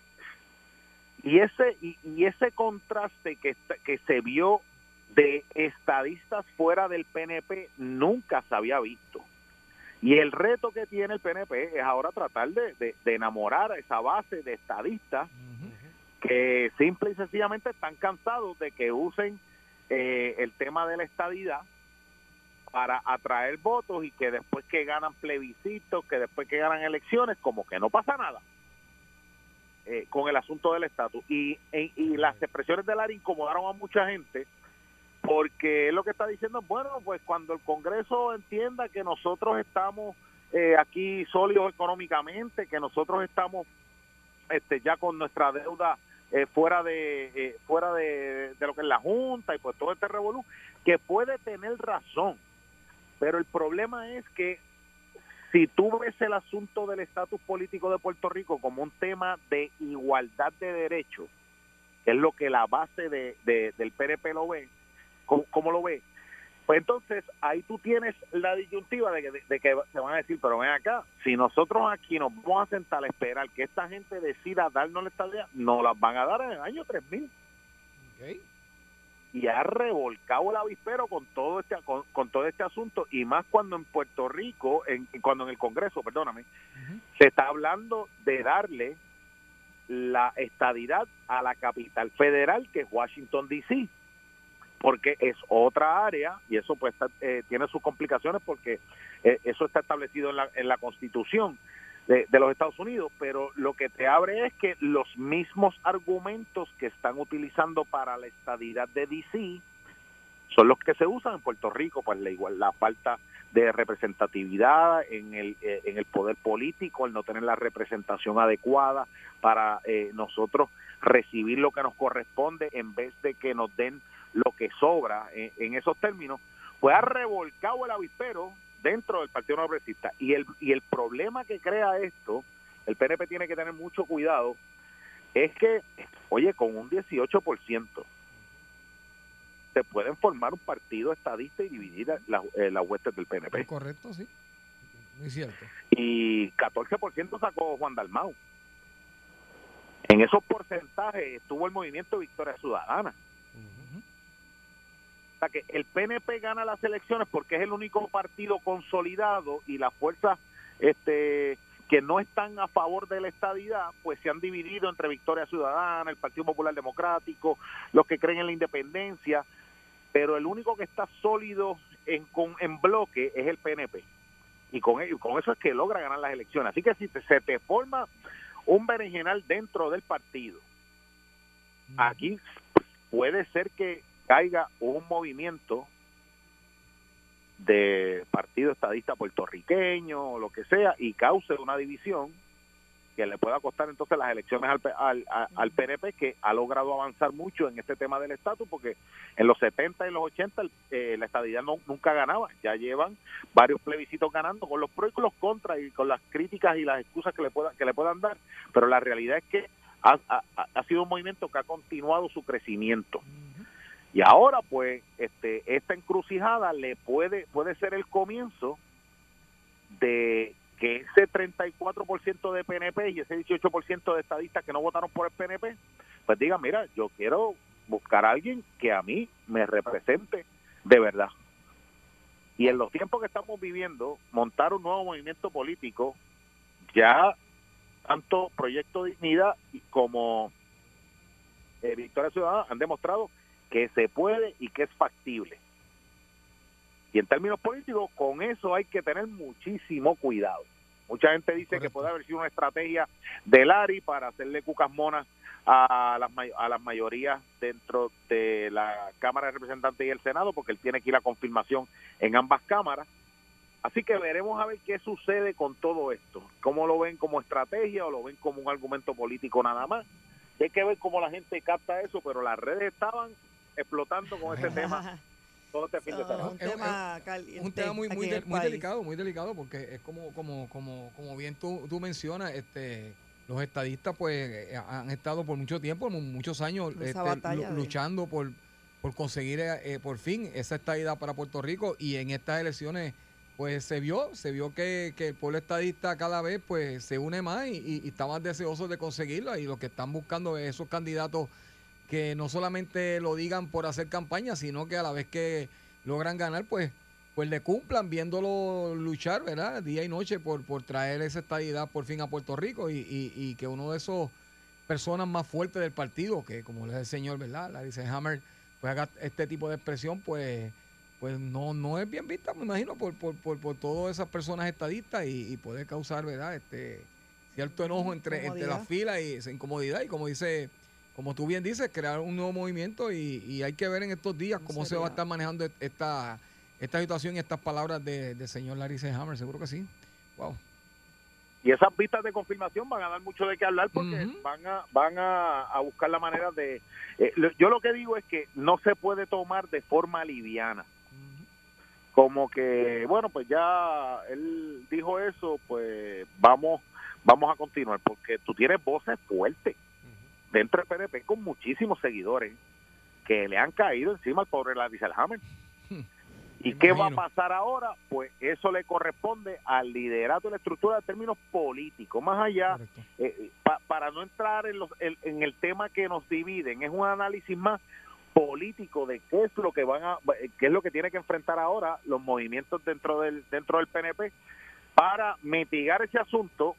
Y ese y, y ese contraste que, que se vio de estadistas fuera del PNP nunca se había visto. Y el reto que tiene el PNP es ahora tratar de, de- de enamorar a esa base de estadistas que simple y sencillamente están cansados de que usen eh, el tema de la estadidad para atraer votos y que después que ganan plebiscitos, que después que ganan elecciones, como que no pasa nada eh, con el asunto del estatus. Y, y, y las expresiones de Lara incomodaron a mucha gente porque él lo que está diciendo es, bueno, pues cuando el Congreso entienda que nosotros estamos eh, aquí sólidos económicamente, que nosotros estamos este ya con nuestra deuda eh, fuera de eh, fuera de, de lo que es la Junta y pues todo este revolú, que puede tener razón, pero el problema es que si tú ves el asunto del estatus político de Puerto Rico como un tema de igualdad de derechos, que es lo que la base de, de- del PNP lo ve, ¿cómo, lo ve? Pues entonces ahí tú tienes la disyuntiva de que, se van a decir, pero ven acá, si nosotros aquí nos vamos a sentar a esperar que esta gente decida darnos la estadía, nos las van a dar en el año 3000 y ha revolcado el avispero con todo este con, con todo este asunto y más cuando en Puerto Rico en cuando en el Congreso perdóname se está hablando de darle la estadidad a la capital federal que es Washington D.C. porque es otra área y eso pues está- eh, tiene sus complicaciones porque eh, eso está establecido en la, en la Constitución de, los Estados Unidos, pero lo que te abre es que los mismos argumentos que están utilizando para la estadidad de DC son los que se usan en Puerto Rico, pues la igual la falta de representatividad en el eh, en el poder político, el no tener la representación adecuada para eh, nosotros recibir lo que nos corresponde en vez de que nos den lo que sobra en, en esos términos, pues ha revolcado el avispero dentro del Partido Nuevo Progresista. Y el, y el problema que crea esto, el PNP tiene que tener mucho cuidado, es que, oye, con un 18% se pueden formar un partido estadista y dividir la- eh, las huestes del PNP. Correcto, sí. Muy cierto. Y 14% sacó Juan Dalmau. En esos porcentajes estuvo el movimiento Victoria Ciudadana. Sea que el PNP gana las elecciones porque es el único partido consolidado y las fuerzas este, que no están a favor de la estadidad, pues se han dividido entre Victoria Ciudadana, el Partido Popular Democrático, los que creen en la independencia, pero el único que está sólido en, con, en bloque es el PNP. Y con, ello- con eso es que logra ganar las elecciones. Así que si te- se te forma un berenjenal dentro del partido, aquí puede ser que caiga un movimiento de partido estadista puertorriqueño o lo que sea y cause una división que le pueda costar entonces las elecciones al, al, al PNP, que ha logrado avanzar mucho en este tema del estatus, porque en los 70 y los 80 el- eh, la estadidad no, nunca ganaba. Ya llevan varios plebiscitos ganando con los pros y con los contras y con las críticas y las excusas que le, puedan que le puedan dar. Pero la realidad es que ha- ha- ha sido un movimiento que ha continuado su crecimiento. Y ahora, pues, este, esta encrucijada le puede, puede ser el comienzo de que ese 34% de PNP y ese 18% de estadistas que no votaron por el PNP, pues digan, mira, yo quiero buscar a alguien que a mí me represente de verdad. Y en los tiempos que estamos viviendo, montar un nuevo movimiento político, ya tanto Proyecto Dignidad como eh, Victoria Ciudadana han demostrado que se puede y que es factible. Y en términos políticos, con eso hay que tener muchísimo cuidado. Mucha gente dice que puede haber sido una estrategia de Lari para hacerle cucas monas a las, a las mayorías dentro de la Cámara de Representantes y el Senado, porque él tiene aquí la confirmación en ambas cámaras. Así que veremos a ver qué sucede con todo esto. ¿Cómo lo ven como estrategia o lo ven como un argumento político nada más? Hay que ver cómo la gente capta eso, pero las redes estaban explotando con este tema todo este fin de semana. un tema caliente. un tema muy muy, de- muy delicado, muy delicado, porque es como como como como bien tú, tú mencionas, este los estadistas pues eh, han estado por mucho tiempo, mu- muchos años este, de- luchando por por conseguir eh, eh, por fin esa estadidad para Puerto Rico y en estas elecciones pues se vio, se vio que, que el pueblo estadista cada vez pues se une más y, y- y está más deseoso de conseguirlo y lo que están buscando es esos candidatos que no solamente lo digan por hacer campaña, sino que a la vez que logran ganar, pues pues le cumplan viéndolo luchar, ¿verdad? Día y noche por, por traer esa estabilidad por fin a Puerto Rico y, y- y que uno de esos personas más fuertes del partido, que como le es el señor, ¿verdad? La dice Hammer, pues haga este tipo de expresión, pues pues no no es bien vista, me imagino, por, por, por, por todas esas personas estadistas y, y puede causar, ¿verdad? Este cierto enojo entre, entre las filas y esa incomodidad y como dice como tú bien dices, crear un nuevo movimiento y, y hay que ver en estos días cómo se va a estar manejando esta, esta situación y estas palabras de- del señor Larry C. Hammer, seguro que sí. Wow. y esas vistas de confirmación van a dar mucho de qué hablar porque van a van a, a buscar la manera de eh, lo- yo lo que digo es que no se puede tomar de forma liviana como que bueno pues ya él dijo eso pues vamos vamos a continuar porque tú tienes voces fuertes dentro del PNP con muchísimos seguidores que le han caído encima al pobre Larry Selhammer ¿Y qué va a pasar ahora? Pues eso le corresponde al liderato de la estructura de términos políticos. Más allá, eh, pa- para no entrar en, los, en, en el tema que nos dividen, es un análisis más político de qué es lo que van a, qué es lo que tiene que enfrentar ahora los movimientos dentro del dentro del PNP para mitigar ese asunto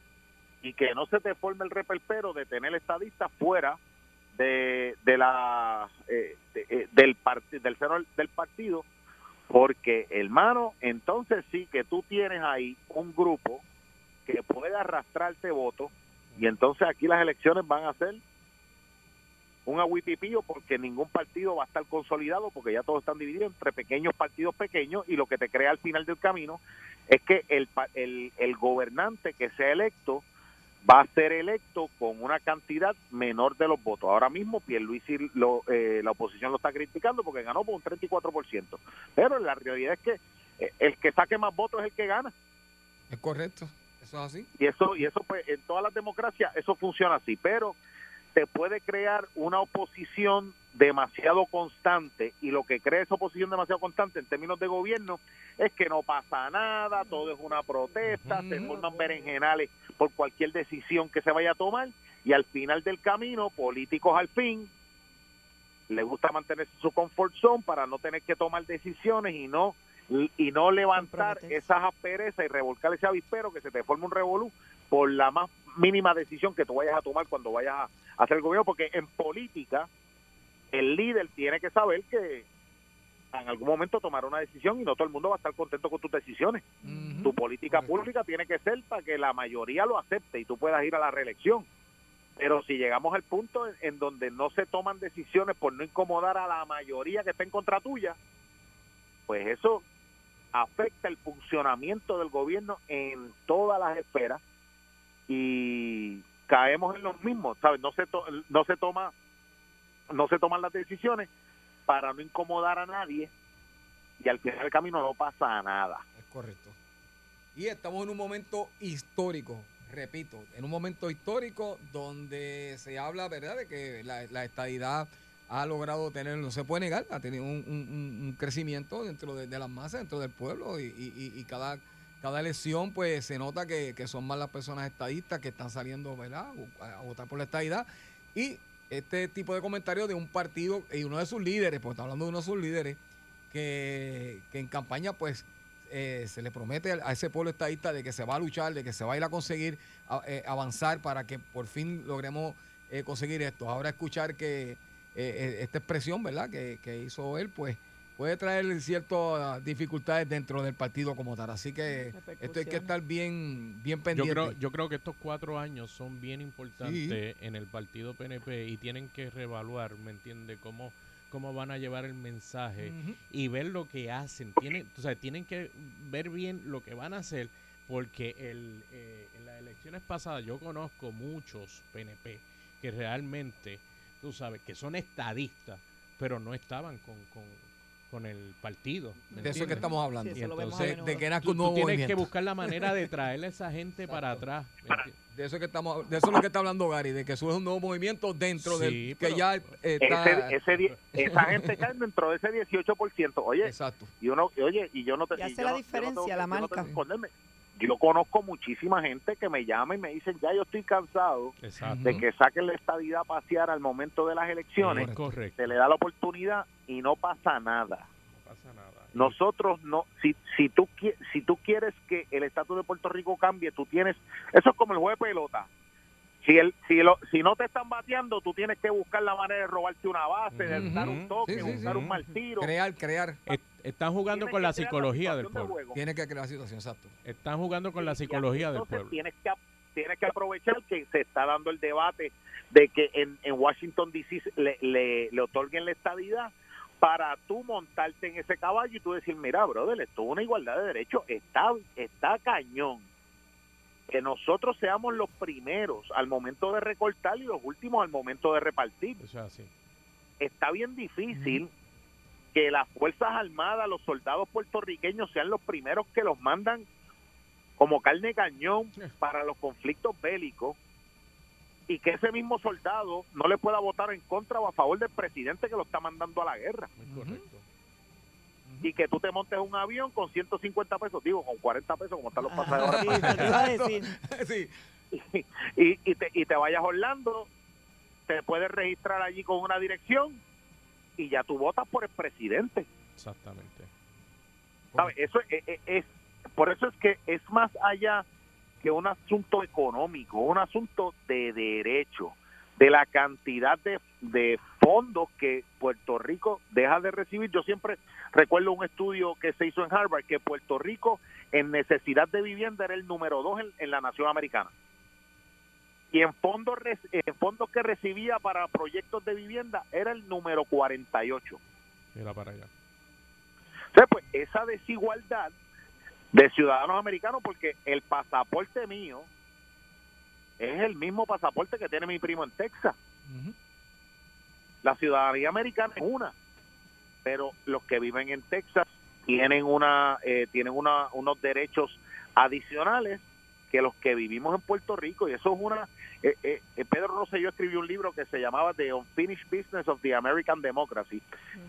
y que no se te forme el reperpero de tener estadistas fuera de, de la eh, eh, del partido del seno del- partido porque hermano entonces sí que tú tienes ahí un grupo que puede arrastrarte votos y entonces aquí las elecciones van a ser un aguitipillo porque ningún partido va a estar consolidado porque ya todos están divididos entre pequeños partidos pequeños y lo que te crea al final del camino es que el, el, el gobernante que sea electo va a ser electo con una cantidad menor de los votos. Ahora mismo Pierluisi lo, eh, la oposición lo está criticando porque ganó por un 34%. Pero la realidad es que eh, el que saque más votos es el que gana. Es correcto. Eso es así. Y eso, y eso pues, en todas las democracias eso funciona así, pero te puede crear una oposición demasiado constante y lo que crea esa oposición demasiado constante en términos de gobierno es que no pasa nada, todo es una protesta, se forman berenjenales por cualquier decisión que se vaya a tomar y al final del camino, políticos al fin le gusta mantenerse en su comfort zone para no tener que tomar decisiones y no y no levantar esas asperezas y revolcar ese avispero que se te forme un revolú por la más mínima decisión que tú vayas a tomar cuando vayas a, hacer el gobierno, porque en política el líder tiene que saber que en algún momento tomará una decisión y no todo el mundo va a estar contento con tus decisiones. Tu política pública tiene que ser para que la mayoría lo acepte y tú puedas ir a la reelección. Pero si llegamos al punto en, en donde no se toman decisiones por no incomodar a la mayoría que está en contra tuya, pues eso afecta el funcionamiento del gobierno en todas las esferas y, caemos en los mismos, ¿sabes? No se to- no se toma no se toman las decisiones para no incomodar a nadie y al final del camino no pasa nada. Es correcto. Y estamos en un momento histórico, repito, en un momento histórico donde se habla, ¿verdad?, de que la, la estadidad ha logrado tener, no se puede negar, ha tenido un, un- crecimiento dentro de, las masas, dentro del pueblo y- y- y cada, cada elección pues se nota que, que son más las personas estadistas que están saliendo, ¿verdad?, a, votar por la estadidad y este tipo de comentarios de un partido y uno de sus líderes, porque está hablando de uno de sus líderes, que, que en campaña pues eh, se le promete a ese pueblo estadista de que se va a luchar, de que se va a ir a conseguir eh, avanzar para que por fin logremos eh, conseguir esto. Ahora escuchar que eh, eh, esta expresión, ¿verdad?, que, que hizo él, pues puede traer ciertas dificultades dentro del partido como tal. Así que esto hay que estar bien, bien Yo pendiente. creo, yo creo que estos cuatro años son bien importantes en el partido PNP y tienen que reevaluar, ¿me entiende? Cómo, cómo van a llevar el mensaje y ver lo que hacen. Tienen, o sea, tienen que ver bien lo que van a hacer porque el, eh, en las elecciones pasadas yo conozco muchos PNP que realmente, tú sabes, que son estadistas, pero no estaban con, con, con el partido. ¿me De eso es que estamos hablando. Y Sí, entonces. De que nazca tú- un tú tienes que buscar la manera de traerle a esa gente para atrás. De eso es que estamos, de eso es lo que está hablando Gary, de que surge un nuevo movimiento dentro del Sí, que pero- ya está Ese, ese esa gente cae dentro de ese 18%. Oye, Exacto. y uno, y oye, y yo no te Y hace yo la no- yo no tengo diferencia que- la yo no esconderme. Yo conozco muchísima gente que me llama y me dicen, ya yo estoy cansado Exacto. de que saquen la estadidad a pasear al momento de las elecciones. Se le da la oportunidad y no pasa nada. No pasa nada. Nosotros no, si, si, tú, si tú quieres que el estatus de Puerto Rico cambie, tú tienes, eso es como el juego de pelota. Si, el, si, lo, si no te están bateando, tú tienes que buscar la manera de robarte una base, de dar un toque, Sí, sí, buscar sí. un mal tiro. crear, crear. Est- Están jugando Tienes con la la psicología del de pueblo. juego. Tiene que crear situación, exacto. Están jugando con la psicología del entonces pueblo. Tienes que, tienes que aprovechar que se está dando el debate de que en, en Washington D.C. le, le, le otorguen la estadidad para tú montarte en ese caballo y tú decir, mira, brother, esto es una igualdad de derechos, está, está cañón. Que nosotros seamos los primeros al momento de recortar y los últimos al momento de repartir. Eso es así. Está bien difícil que las Fuerzas Armadas, los soldados puertorriqueños sean los primeros que los mandan como carne cañón para los conflictos bélicos y que ese mismo soldado no le pueda votar en contra o a favor del presidente que lo está mandando a la guerra. Muy correcto. Y que tú te montes un avión con 150 pesos, digo, con 40 pesos como están los pasajes ahora. Sí, y, y, te, y te vayas a Orlando, te puedes registrar allí con una dirección y ya tú votas por el presidente. Exactamente. Eso es, es- es- por eso es que es más allá que un asunto económico, un asunto de derecho, de la cantidad de, de fondos que Puerto Rico deja de recibir. Yo siempre recuerdo un estudio que se hizo en Harvard que Puerto Rico en necesidad de vivienda era el número dos en, en la nación americana. Y en fondos, en fondos que recibía para proyectos de vivienda era el número 48. Mira para allá. Entonces, pues esa desigualdad de ciudadanos americanos, porque el pasaporte mío es el mismo pasaporte que tiene mi primo en Texas. La ciudadanía americana es una, pero los que viven en Texas tienen una eh, tienen una, unos derechos adicionales que los que vivimos en Puerto Rico y eso es una eh, eh, eh, Pedro Rosselló escribió un libro que se llamaba The Unfinished Business of the American Democracy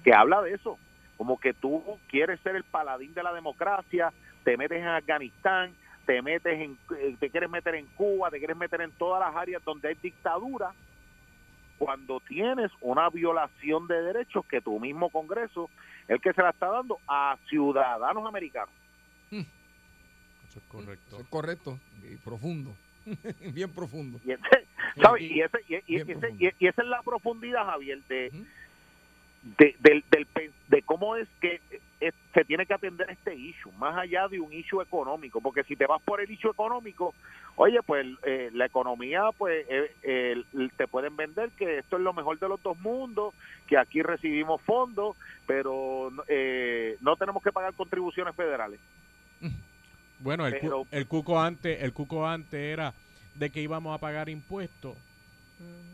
que habla de eso como que tú quieres ser el paladín de la democracia te metes en Afganistán te metes en eh, te quieres meter en Cuba te quieres meter en todas las áreas donde hay dictadura cuando tienes una violación de derechos que tu mismo Congreso es el que se la está dando a ciudadanos americanos. Eso es correcto. Eso es correcto y profundo. bien profundo. Y, ese- ¿sabes? Y- ese, y, y- bien ese- profundo. y- esa es la profundidad, Javier, de, de, del- del pen- de cómo es que eh, se tiene que atender este issue, más allá de un issue económico, porque si te vas por el issue económico, oye, pues eh, la economía, pues eh, eh, te pueden vender que esto es lo mejor de los dos mundos, que aquí recibimos fondos, pero eh, no tenemos que pagar contribuciones federales. Bueno, el, cu- Pero- el cuco antes, el cuco antes era de que íbamos a pagar impuestos.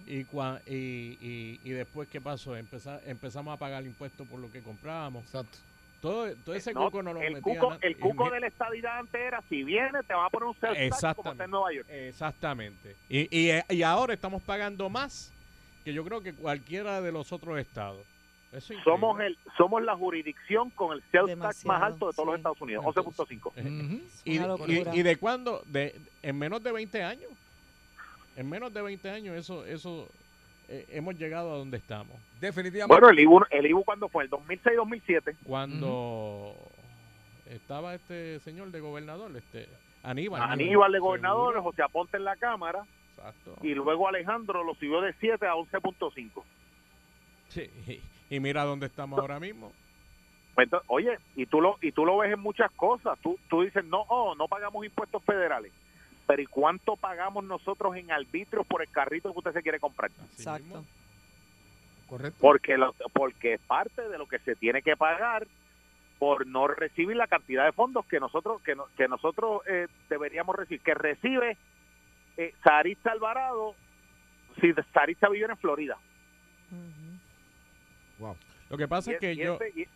Y, cua- y, y, y después, ¿qué pasó? Empeza- empezamos a pagar impuestos por lo que comprábamos. Exacto. Todo, todo ese No, cuco no lo el metían cuco, el y cuco de la estadidad antes era, si viene, te va a poner un tax como está en Nueva York. Exactamente. Y, y, y ahora estamos pagando más que yo creo que cualquiera de los otros estados. Eso es Somos el somos la jurisdicción con el sales tax más alto de todos los Estados Unidos, 11.5. ¿Y, Una y- locura. y de cuándo? De, ¿En menos de 20 años? En menos de 20 años eso eso eh, hemos llegado a donde estamos. Definitivamente. Bueno, el IBU, el IBU cuando fue, el 2006-2007. Cuando estaba este señor de gobernador, este Aníbal. Aníbal de Seguro. gobernador, José Aponte en la Cámara, Exacto. y luego Alejandro lo subió de 7 a 11.5. Sí, y, y mira dónde estamos ahora mismo. Pues entonces, oye, y tú lo y tú lo ves en muchas cosas. Tú, tú dices, no, oh, no pagamos impuestos federales. Pero ¿y cuánto pagamos nosotros en arbitrios por el carrito que usted se quiere comprar? Exacto. Correcto. Porque, lo- porque es parte de lo que se tiene que pagar por no recibir la cantidad de fondos que nosotros que, no- que nosotros eh, deberíamos recibir. Que recibe eh, Saritza Alvarado si Saritza vive en Florida. Lo que pasa Y es que yo y-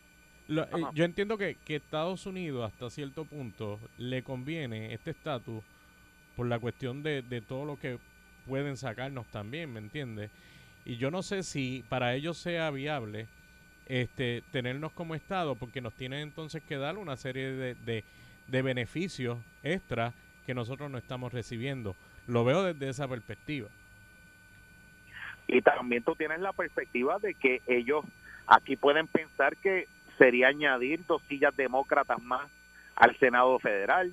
Lo- eh, yo entiendo que, que Estados Unidos hasta cierto punto le conviene este estatus por la cuestión de, de todo lo que pueden sacarnos también, ¿me entiendes? Y yo no sé si para ellos sea viable este tenernos como estado porque nos tienen entonces que dar una serie de, de, de beneficios extra que nosotros no estamos recibiendo. Lo veo desde esa perspectiva. Y también tú tienes la perspectiva de que ellos aquí pueden pensar que sería añadir dos sillas demócratas más al Senado federal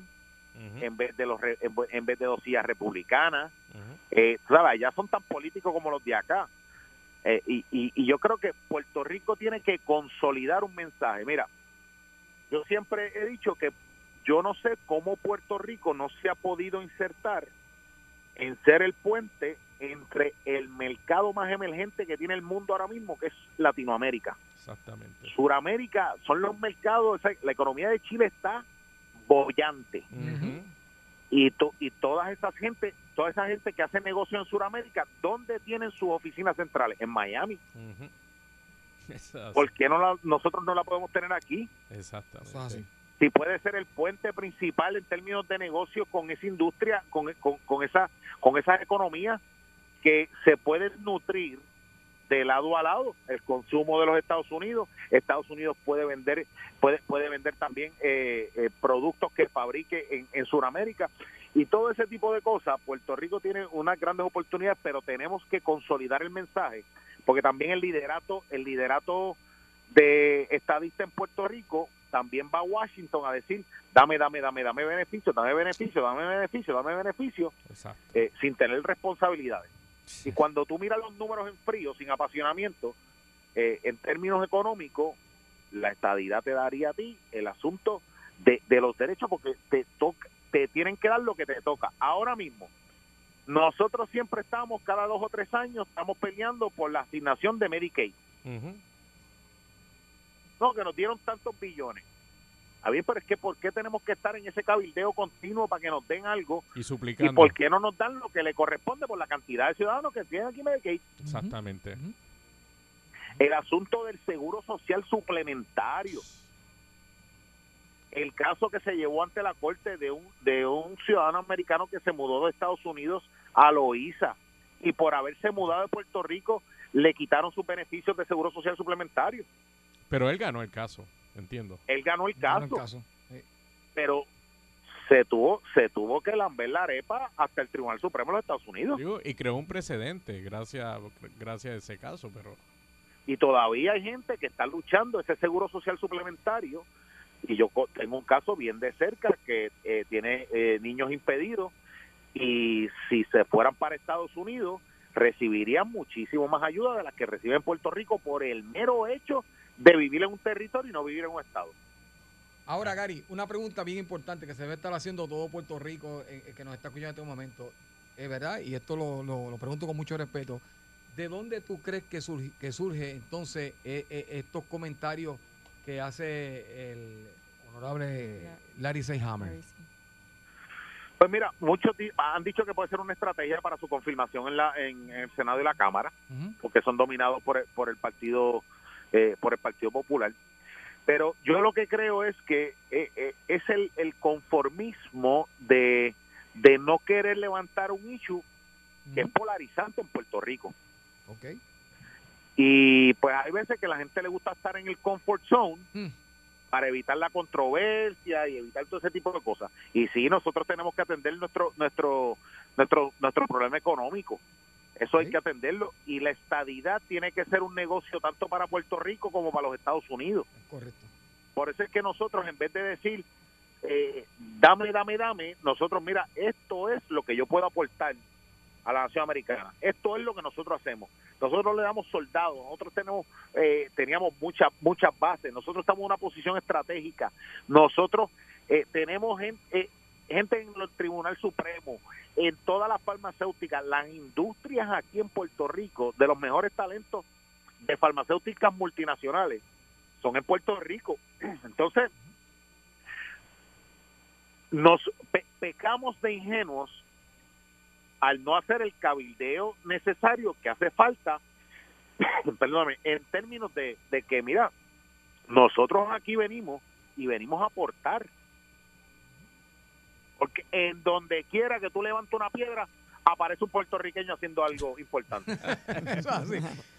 en vez de los re- en, ve- en vez de dos sillas republicanas. Eh, sabes, ya son tan políticos como los de acá. Eh, y, y, y yo creo que Puerto Rico tiene que consolidar un mensaje. Mira, yo siempre he dicho que yo no sé cómo Puerto Rico no se ha podido insertar en ser el puente entre el mercado más emergente que tiene el mundo ahora mismo, que es Latinoamérica. Exactamente. Suramérica son los mercados, o sea, la economía de Chile está bollante. Y, to- y todas esas gente, toda esa gente que hace negocio en Suramérica, ¿dónde tienen sus oficinas centrales? En Miami. Eso- ¿Por qué no la- nosotros no la podemos tener aquí? Exactamente. si puede ser el puente principal en términos de negocio con esa industria, con, con, con esa con esas economías que se pueden nutrir de lado a lado el consumo de los Estados Unidos. Estados Unidos puede vender puede puede vender también eh, eh, productos que fabrique en, en Sudamérica. Y todo ese tipo de cosas Puerto Rico tiene unas grandes oportunidades pero tenemos que consolidar el mensaje porque también el liderato el liderato de estadista en Puerto Rico también va a Washington a decir dame, dame, dame, dame beneficio, dame beneficio, dame beneficio, dame beneficio, eh, sin tener responsabilidades. Y cuando tú miras los números en frío, sin apasionamiento, eh, en términos económicos, la estadidad te daría a ti el asunto de, de los derechos porque te toca, te tienen que dar lo que te toca. Ahora mismo, nosotros siempre estamos, cada dos o tres años, estamos peleando por la asignación de Medicaid. No, que nos dieron tantos billones. A bien, pero es que ¿por qué tenemos que estar en ese cabildeo continuo para que nos den algo? Y ¿Y suplicando. por qué no nos dan lo que le corresponde por la cantidad de ciudadanos que tienen aquí Medicaid? Exactamente. El asunto del seguro social suplementario. El caso que se llevó ante la corte de un, de un ciudadano americano que se mudó de Estados Unidos a Loíza y por haberse mudado de Puerto Rico le quitaron sus beneficios de seguro social suplementario. Pero él ganó el caso, entiendo. Él ganó el Ganó caso, el caso. Sí. pero se tuvo se tuvo que lamber la arepa hasta el Tribunal Supremo de los Estados Unidos. Digo, y creó un precedente gracias, gracias a ese caso, pero y todavía hay gente que está luchando ese seguro social suplementario y yo tengo un caso bien de cerca que eh, tiene eh, niños impedidos y si se fueran para Estados Unidos recibirían muchísimo más ayuda de las que reciben en Puerto Rico por el mero hecho de vivir en un territorio y no vivir en un estado. Ahora, Gary, una pregunta bien importante que se debe estar haciendo todo Puerto Rico, eh, eh, que nos está escuchando en este momento, es verdad, y esto lo, lo- lo pregunto con mucho respeto. ¿De dónde tú crees que surge, que surge entonces eh, eh, estos comentarios que hace el honorable Larry Seyhammer? Pues mira, muchos di- han dicho que puede ser una estrategia para su confirmación en, la, en el Senado y la Cámara, porque son dominados por el, por el partido eh, por el Partido Popular. Pero yo lo que creo es que eh, eh, es el, el conformismo de, de no querer levantar un issue que es polarizante en Puerto Rico. Ok. Y pues hay veces que la gente le gusta estar en el comfort zone para evitar la controversia y evitar todo ese tipo de cosas. Y sí, nosotros tenemos que atender nuestro nuestro nuestro nuestro problema económico. Eso hay que atenderlo y la estadidad tiene que ser un negocio tanto para Puerto Rico como para los Estados Unidos. Correcto. Por eso es que nosotros en vez de decir eh, dame, dame, dame, nosotros mira, esto es lo que yo puedo aportar a la nación americana. Esto es lo que nosotros hacemos. Nosotros le damos soldados, nosotros tenemos eh, teníamos muchas muchas bases, nosotros estamos en una posición estratégica, nosotros eh, tenemos gente, eh, gente en el Tribunal Supremo, en todas las farmacéuticas, las industrias aquí en Puerto Rico, de los mejores talentos de farmacéuticas multinacionales, son en Puerto Rico. Entonces, nos pe- pecamos de ingenuos al no hacer el cabildeo necesario que hace falta, perdóname, en términos de que, mira, nosotros aquí venimos y venimos a aportar. Porque en donde quiera que tú levantes una piedra, aparece un puertorriqueño haciendo algo importante. Eso es así.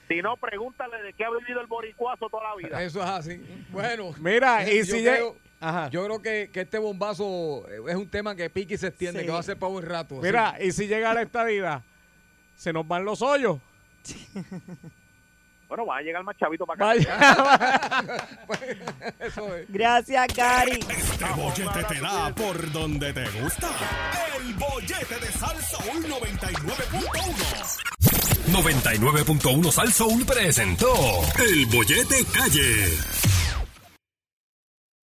Si no, pregúntale de qué ha vivido el boricuazo toda la vida. Eso es así. Bueno. Mira, y yo si creo, llega- yo creo que, que este bombazo es un tema que pique y se extiende, Sí. que va a ser para un rato. Mira, sí. y si llega la estadidad, se nos van los hoyos. Bueno, van a llegar más chavitos para acá. Eso es. Gracias, Gary. Este bollete te da por donde te gusta. El bollete de Salsa 99.1. 99.1 Sal Soul presentó El Bollete Calle.